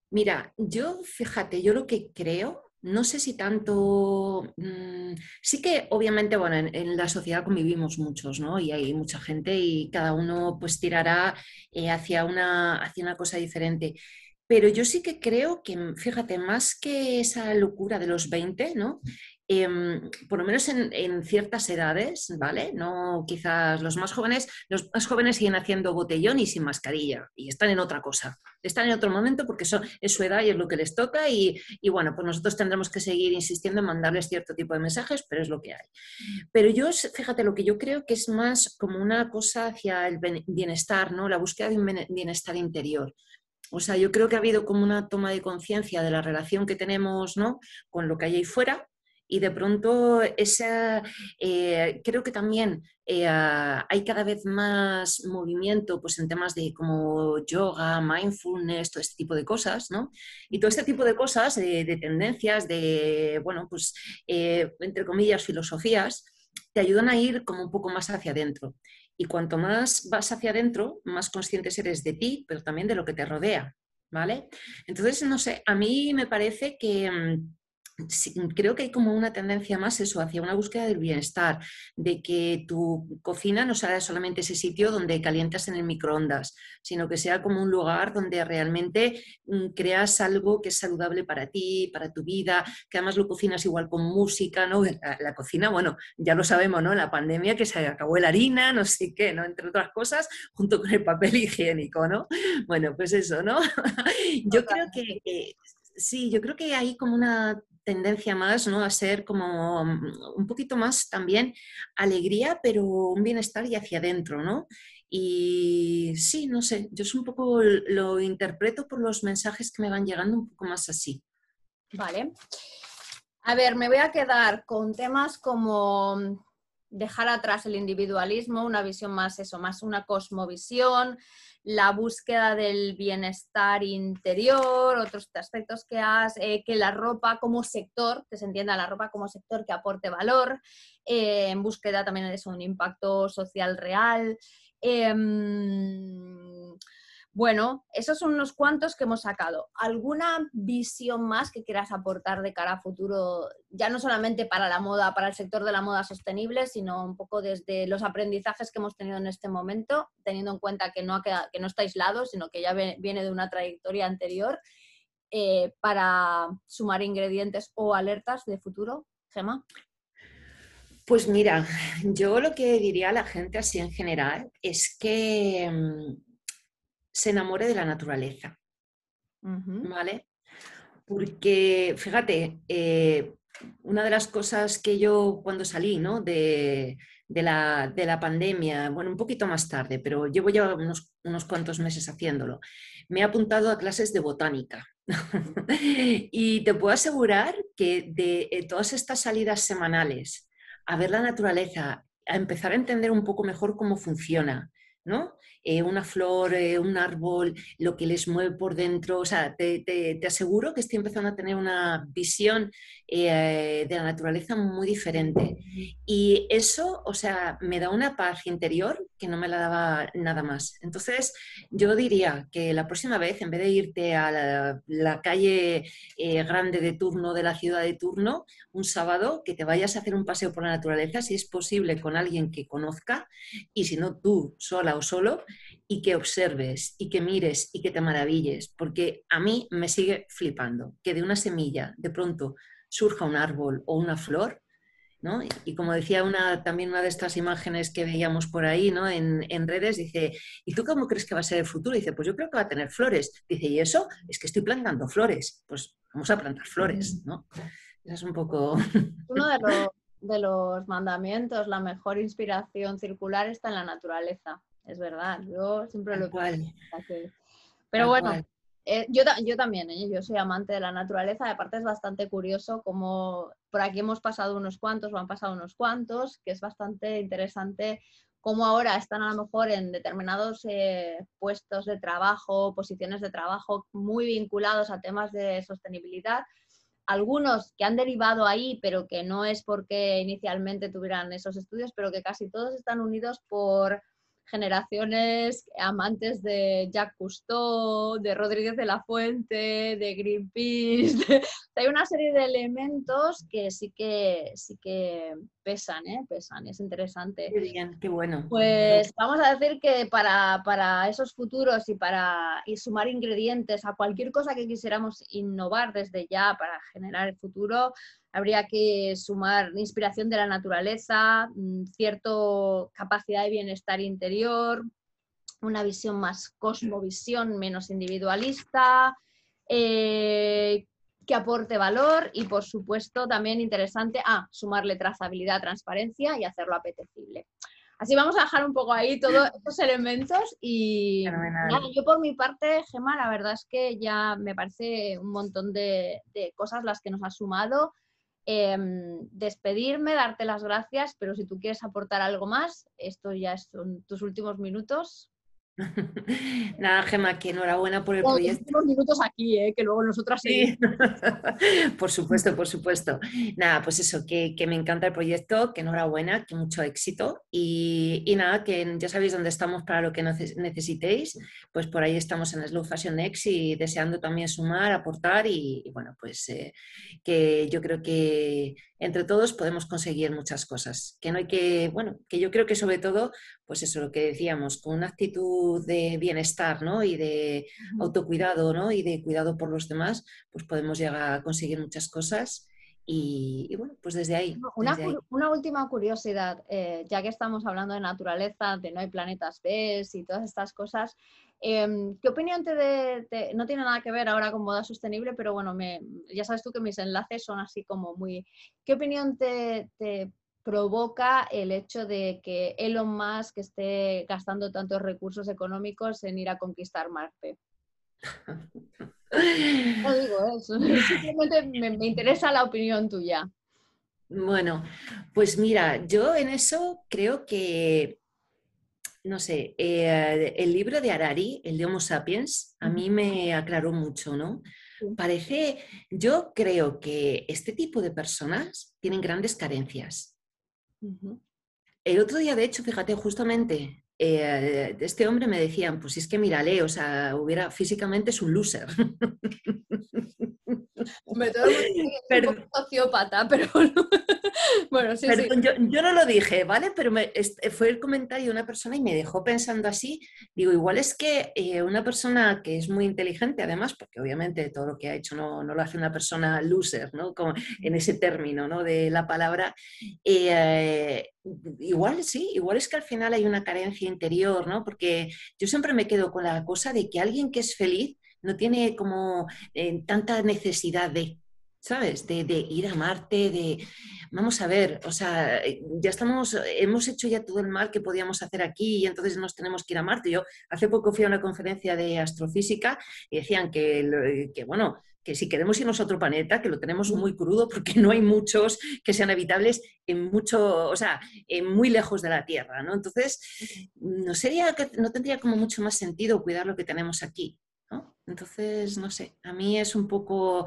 Mira, yo fíjate, yo lo que creo no sé si tanto, mm, sí que obviamente, bueno, en, la sociedad convivimos muchos, ¿no? Y hay mucha gente y cada uno pues tirará eh, hacia, una, hacia una cosa diferente. Pero yo sí que creo que, fíjate, más que esa locura de los 20, ¿no? Em, por lo menos en, ciertas edades, ¿vale? No quizás los más jóvenes, los más jóvenes siguen haciendo botellón y sin mascarilla y están en otra cosa, están en otro momento porque es su edad y es lo que les toca y, bueno, pues nosotros tendremos que seguir insistiendo en mandarles cierto tipo de mensajes, pero es lo que hay. Pero yo, fíjate, lo que yo creo que es más como una cosa hacia el bienestar, ¿no? La búsqueda de un bienestar interior. O sea, yo creo que ha habido como una toma de conciencia de la relación que tenemos ¿no? con lo que hay ahí fuera y de pronto esa, eh, creo que también eh, hay cada vez más movimiento pues, en temas de como yoga, mindfulness, todo este tipo de cosas, ¿no? Y todo este tipo de cosas, de tendencias, de, bueno, pues, eh, entre comillas, filosofías, te ayudan a ir como un poco más hacia adentro. Y cuanto más vas hacia adentro, más conscientes eres de ti, pero también de lo que te rodea, ¿vale? Entonces, no sé, a mí me parece que mm, creo que hay como una tendencia más eso, hacia una búsqueda del bienestar, de que tu cocina no sea solamente ese sitio donde calientas en el microondas, sino que sea como un lugar donde realmente mm, creas algo que es saludable para ti, para tu vida, que además lo cocinas igual con música, ¿no? La, cocina, bueno, ya lo sabemos, ¿no? En la pandemia que se acabó la harina, no sé qué, ¿no? Entre otras cosas, junto con el papel higiénico, ¿no? Bueno, pues eso, ¿no? Yo creo que sí, yo creo que hay como una tendencia más ¿no? a ser como mm, un poquito más también alegría, pero un bienestar y hacia adentro, ¿no? Y sí, no sé, yo es un poco lo interpreto por los mensajes que me van llegando un poco más así. Vale. A ver, me voy a quedar con temas como dejar atrás el individualismo, una visión más eso, más una cosmovisión, la búsqueda del bienestar interior, otros aspectos que has, eh, que la ropa como sector, que se entienda la ropa como sector que aporte valor, eh, en búsqueda también de un impacto social real. Em, bueno, esos son unos cuantos que hemos sacado. ¿Alguna visión más que quieras aportar de cara a futuro, ya no solamente para la moda, para el sector de la moda sostenible, sino un poco desde los aprendizajes que hemos tenido en este momento, teniendo en cuenta que no, está aislado, sino que ya viene de una trayectoria anterior, eh, para sumar ingredientes o alertas de futuro? Gemma. Pues mira, yo lo que diría a la gente así en general es que mm, se enamore de la naturaleza. ¿Vale? Porque, fíjate, eh, una de las cosas que yo cuando salí ¿no? de, la, pandemia, bueno, un poquito más tarde, pero llevo ya unos, unos cuantos meses haciéndolo, me he apuntado a clases de botánica. y te puedo asegurar que de eh, todas estas salidas semanales a ver la naturaleza, a empezar a entender un poco mejor cómo funciona, ¿no? Eh, una flor, eh, un árbol, lo que les mueve por dentro. O sea, te, aseguro que estoy empezando a tener una visión eh, de la naturaleza muy diferente. Y eso, o sea, me da una paz interior que no me la daba nada más. Entonces, yo diría que la próxima vez, en vez de irte a la, calle grande de turno de la ciudad de turno, un sábado, que te vayas a hacer un paseo por la naturaleza, si es posible, con alguien que conozca, y si no tú sola o solo, y que observes y que mires y que te maravilles, porque a mí me sigue flipando que de una semilla de pronto surja un árbol o una flor, ¿no? Y, como decía una, también una de estas imágenes que veíamos por ahí ¿no? en, en, redes, dice, ¿y tú cómo crees que va a ser el futuro? Dice, pues yo creo que va a tener flores. Dice, ¿y eso? Es que estoy plantando flores. Pues vamos a plantar flores, ¿no? es un poco... Uno de los, de los mandamientos, la mejor inspiración circular está en la naturaleza es verdad. Yo siempre lo he Pero bueno, eh, yo, yo, también, ¿eh? yo soy amante de la naturaleza, aparte es bastante curioso como por aquí hemos pasado unos cuantos o han pasado unos cuantos, que es bastante interesante cómo ahora están a lo mejor en determinados eh, puestos de trabajo, posiciones de trabajo muy vinculados a temas de sostenibilidad. Algunos que han derivado ahí, pero que no es porque inicialmente tuvieran esos estudios, pero que casi todos están unidos por generaciones amantes de Jacques Cousteau, de Rodríguez de la Fuente, de Greenpeace. hay una serie de elementos que sí que, sí que pesan, ¿eh? pesan, es interesante. Qué bien, qué bueno. Pues vamos a decir que para, para esos futuros y para y sumar ingredientes a cualquier cosa que quisiéramos innovar desde ya para generar el futuro, habría que sumar inspiración de la naturaleza, mm, cierta capacidad de bienestar interior, una visión más cosmovisión, menos individualista, eh, que aporte valor y, por supuesto, también interesante, ah, sumarle trazabilidad, transparencia y hacerlo apetecible. Así vamos a dejar un poco ahí todos estos elementos y yo por mi parte, Gemma, la verdad es que ya me parece un montón de, de cosas las que nos ha sumado Em, despedirme, darte las gracias, pero si tú quieres aportar algo más, esto ya son tus últimos minutos. Nada, Gemma, que enhorabuena por el proyecto. Unos minutos aquí, ¿eh? que luego nosotras sí. por supuesto, por supuesto. Nada, pues eso, que, me encanta el proyecto, que enhorabuena, que mucho éxito. Y, nada, que ya sabéis dónde estamos para lo que necesitéis. Pues por ahí estamos en Slow Fashion Next y deseando también sumar, aportar y, bueno, pues eh, que yo creo que entre todos podemos conseguir muchas cosas. Que no hay que, bueno, que yo creo que sobre todo, pues eso, lo que decíamos, con una actitud de bienestar, ¿no? Y de autocuidado, ¿no? Y de cuidado por los demás, pues podemos llegar a conseguir muchas cosas. Y, bueno, pues desde ahí. Una, última curiosidad, eh, ya que estamos hablando de naturaleza, de no hay planetas B y todas estas cosas, Em, ¿Qué opinión te, de, no tiene nada que ver ahora con moda sostenible, pero bueno, me, ya sabes tú que mis enlaces son así como muy... ¿Qué opinión te, provoca el hecho de que Elon Musk esté gastando tantos recursos económicos en ir a conquistar Marte? No digo eso, simplemente me interesa la opinión tuya. Bueno, pues mira, yo en eso creo que no sé, eh, el libro de Harari, el de Homo Sapiens, a mí me aclaró mucho, ¿no? Parece, yo creo que este tipo de personas tienen grandes carencias. El otro día, de hecho, fíjate, justamente eh, este hombre me decían, pues es que mírale, o sea, hubiera físicamente es un loser. Me todo un sociópata, pero bueno, sí, sí. Yo, no lo dije, ¿vale? Pero fue el comentario de una persona y me dejó pensando así. Digo, igual es que eh, una persona que es muy inteligente, además, porque obviamente todo lo que ha hecho no, lo hace una persona loser, ¿no? Como en ese término, ¿no? De la palabra. Eh, igual sí, igual es que al final hay una carencia interior, ¿no? Porque yo siempre me quedo con la cosa de que alguien que es feliz no tiene como eh, tanta necesidad de, ¿sabes? De, ir a Marte, de... Vamos a ver, o sea, eh, ya estamos, hemos hecho ya todo el mal que podíamos hacer aquí y entonces nos tenemos que ir a Marte. Yo hace poco fui a una conferencia de astrofísica y decían que, que bueno, que si queremos irnos a otro planeta, que lo tenemos muy crudo porque no hay muchos que sean habitables en mucho, o sea, en muy lejos de la Tierra, ¿no? Entonces, no sería, no tendría como mucho más sentido cuidar lo que tenemos aquí. Entonces, no sé, a mí es un poco,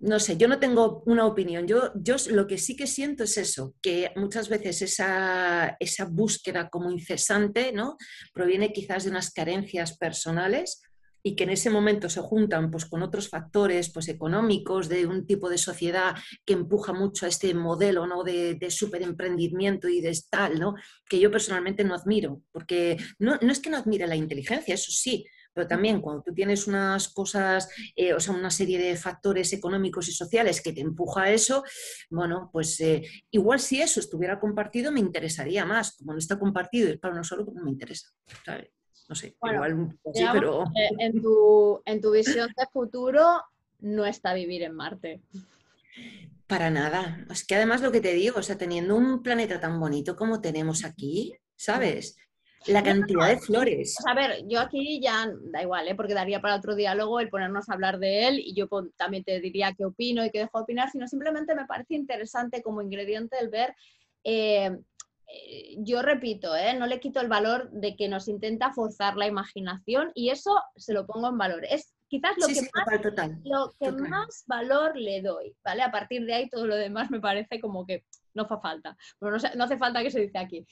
no sé, yo no tengo una opinión. Yo, yo lo que sí que siento es eso, que muchas veces esa, esa búsqueda como incesante, ¿no? Proviene quizás de unas carencias personales y que en ese momento se juntan pues, con otros factores pues, económicos de un tipo de sociedad que empuja mucho a este modelo ¿no? de, de superemprendimiento y de tal, ¿no? que yo personalmente no admiro, porque no, no es que no admire la inteligencia, eso sí, pero también cuando tú tienes unas cosas, eh, o sea, una serie de factores económicos y sociales que te empuja a eso, bueno, pues eh, igual si eso estuviera compartido me interesaría más. Como no está compartido es para uno solo, pues me interesa. No sé, igual un poco pero... En tu, en tu visión de futuro no está vivir en Marte. Para nada. Es que además lo que te digo, o sea, teniendo un planeta tan bonito como tenemos aquí, ¿sabes? La cantidad de flores. a ver, yo aquí ya da igual, ¿eh? porque daría para otro diálogo el ponernos a hablar de él y yo también te diría qué opino y qué dejo de opinar, sino simplemente me parece interesante como ingrediente el ver eh, yo repito, ¿eh? no le quito el valor de que nos intenta forzar la imaginación y eso se lo pongo en valor. Es quizás lo que, más, Lo que más valor le doy, ¿vale? A partir de ahí todo lo demás me parece como que no hace falta. no, no hace falta que se dice aquí.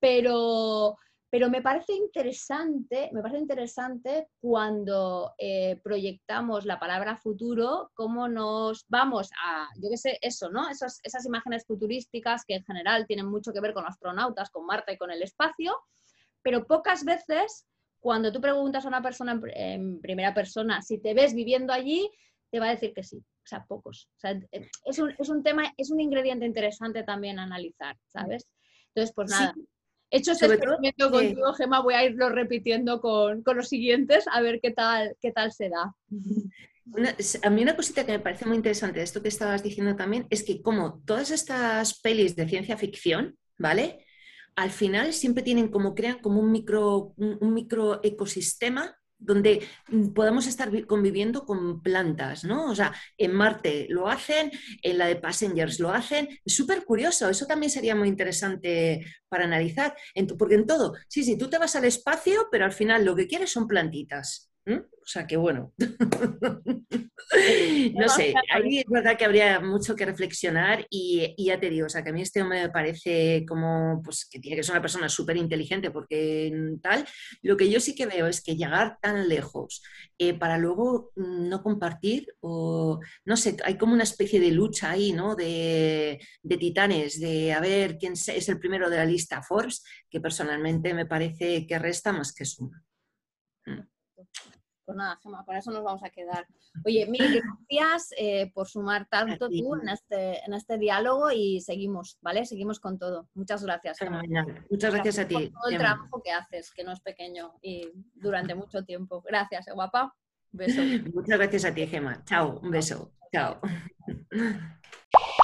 Pero Pero me parece interesante, me parece interesante cuando eh, proyectamos la palabra futuro, cómo nos vamos a, yo qué sé, eso, ¿no? Esas, esas imágenes futurísticas que en general tienen mucho que ver con astronautas, con Marte y con el espacio, pero pocas veces cuando tú preguntas a una persona en, primera persona si te ves viviendo allí, te va a decir que sí. O sea, pocos. O sea, es, un, es, un, tema, es un ingrediente interesante también a analizar, ¿sabes? Entonces, pues nada. Hecho ese experimento contigo, Gemma, voy a irlo repitiendo con, con, los siguientes a ver qué tal, qué tal se da. a mí una cosita que me parece muy interesante de esto que estabas diciendo también es que como todas estas pelis de ciencia ficción, ¿vale? Al final siempre tienen como, crean como un micro, un micro ecosistema donde podamos estar conviviendo con plantas, ¿no? O sea, en Marte lo hacen, en la de Passengers lo hacen. Súper curioso, eso también sería muy interesante para analizar, porque en todo, sí, sí, tú te vas al espacio, pero al final lo que quieres son plantitas. O sea que bueno. no sé, ahí es verdad que habría mucho que reflexionar y, ya te digo, o sea que a mí este hombre me parece como pues que tiene que ser una persona súper inteligente porque tal. Lo que yo sí que veo es que llegar tan lejos eh, para luego no compartir o no sé, hay como una especie de lucha ahí, ¿no? De, de titanes, de a ver quién es el primero de la lista Forbes, que personalmente me parece que resta más que suma. Pues nada, Gemma, con eso nos vamos a quedar. Oye, mil gracias eh, por sumar tanto tú en este, en este diálogo y seguimos, ¿vale? Seguimos con todo. Muchas gracias. Gemma. Muchas gracias, a ti. Por todo el trabajo que haces, que no es pequeño y durante mucho tiempo. Gracias, ¿eh, guapa. Un beso. Muchas gracias a ti, Gemma. Chao, un beso. Chao.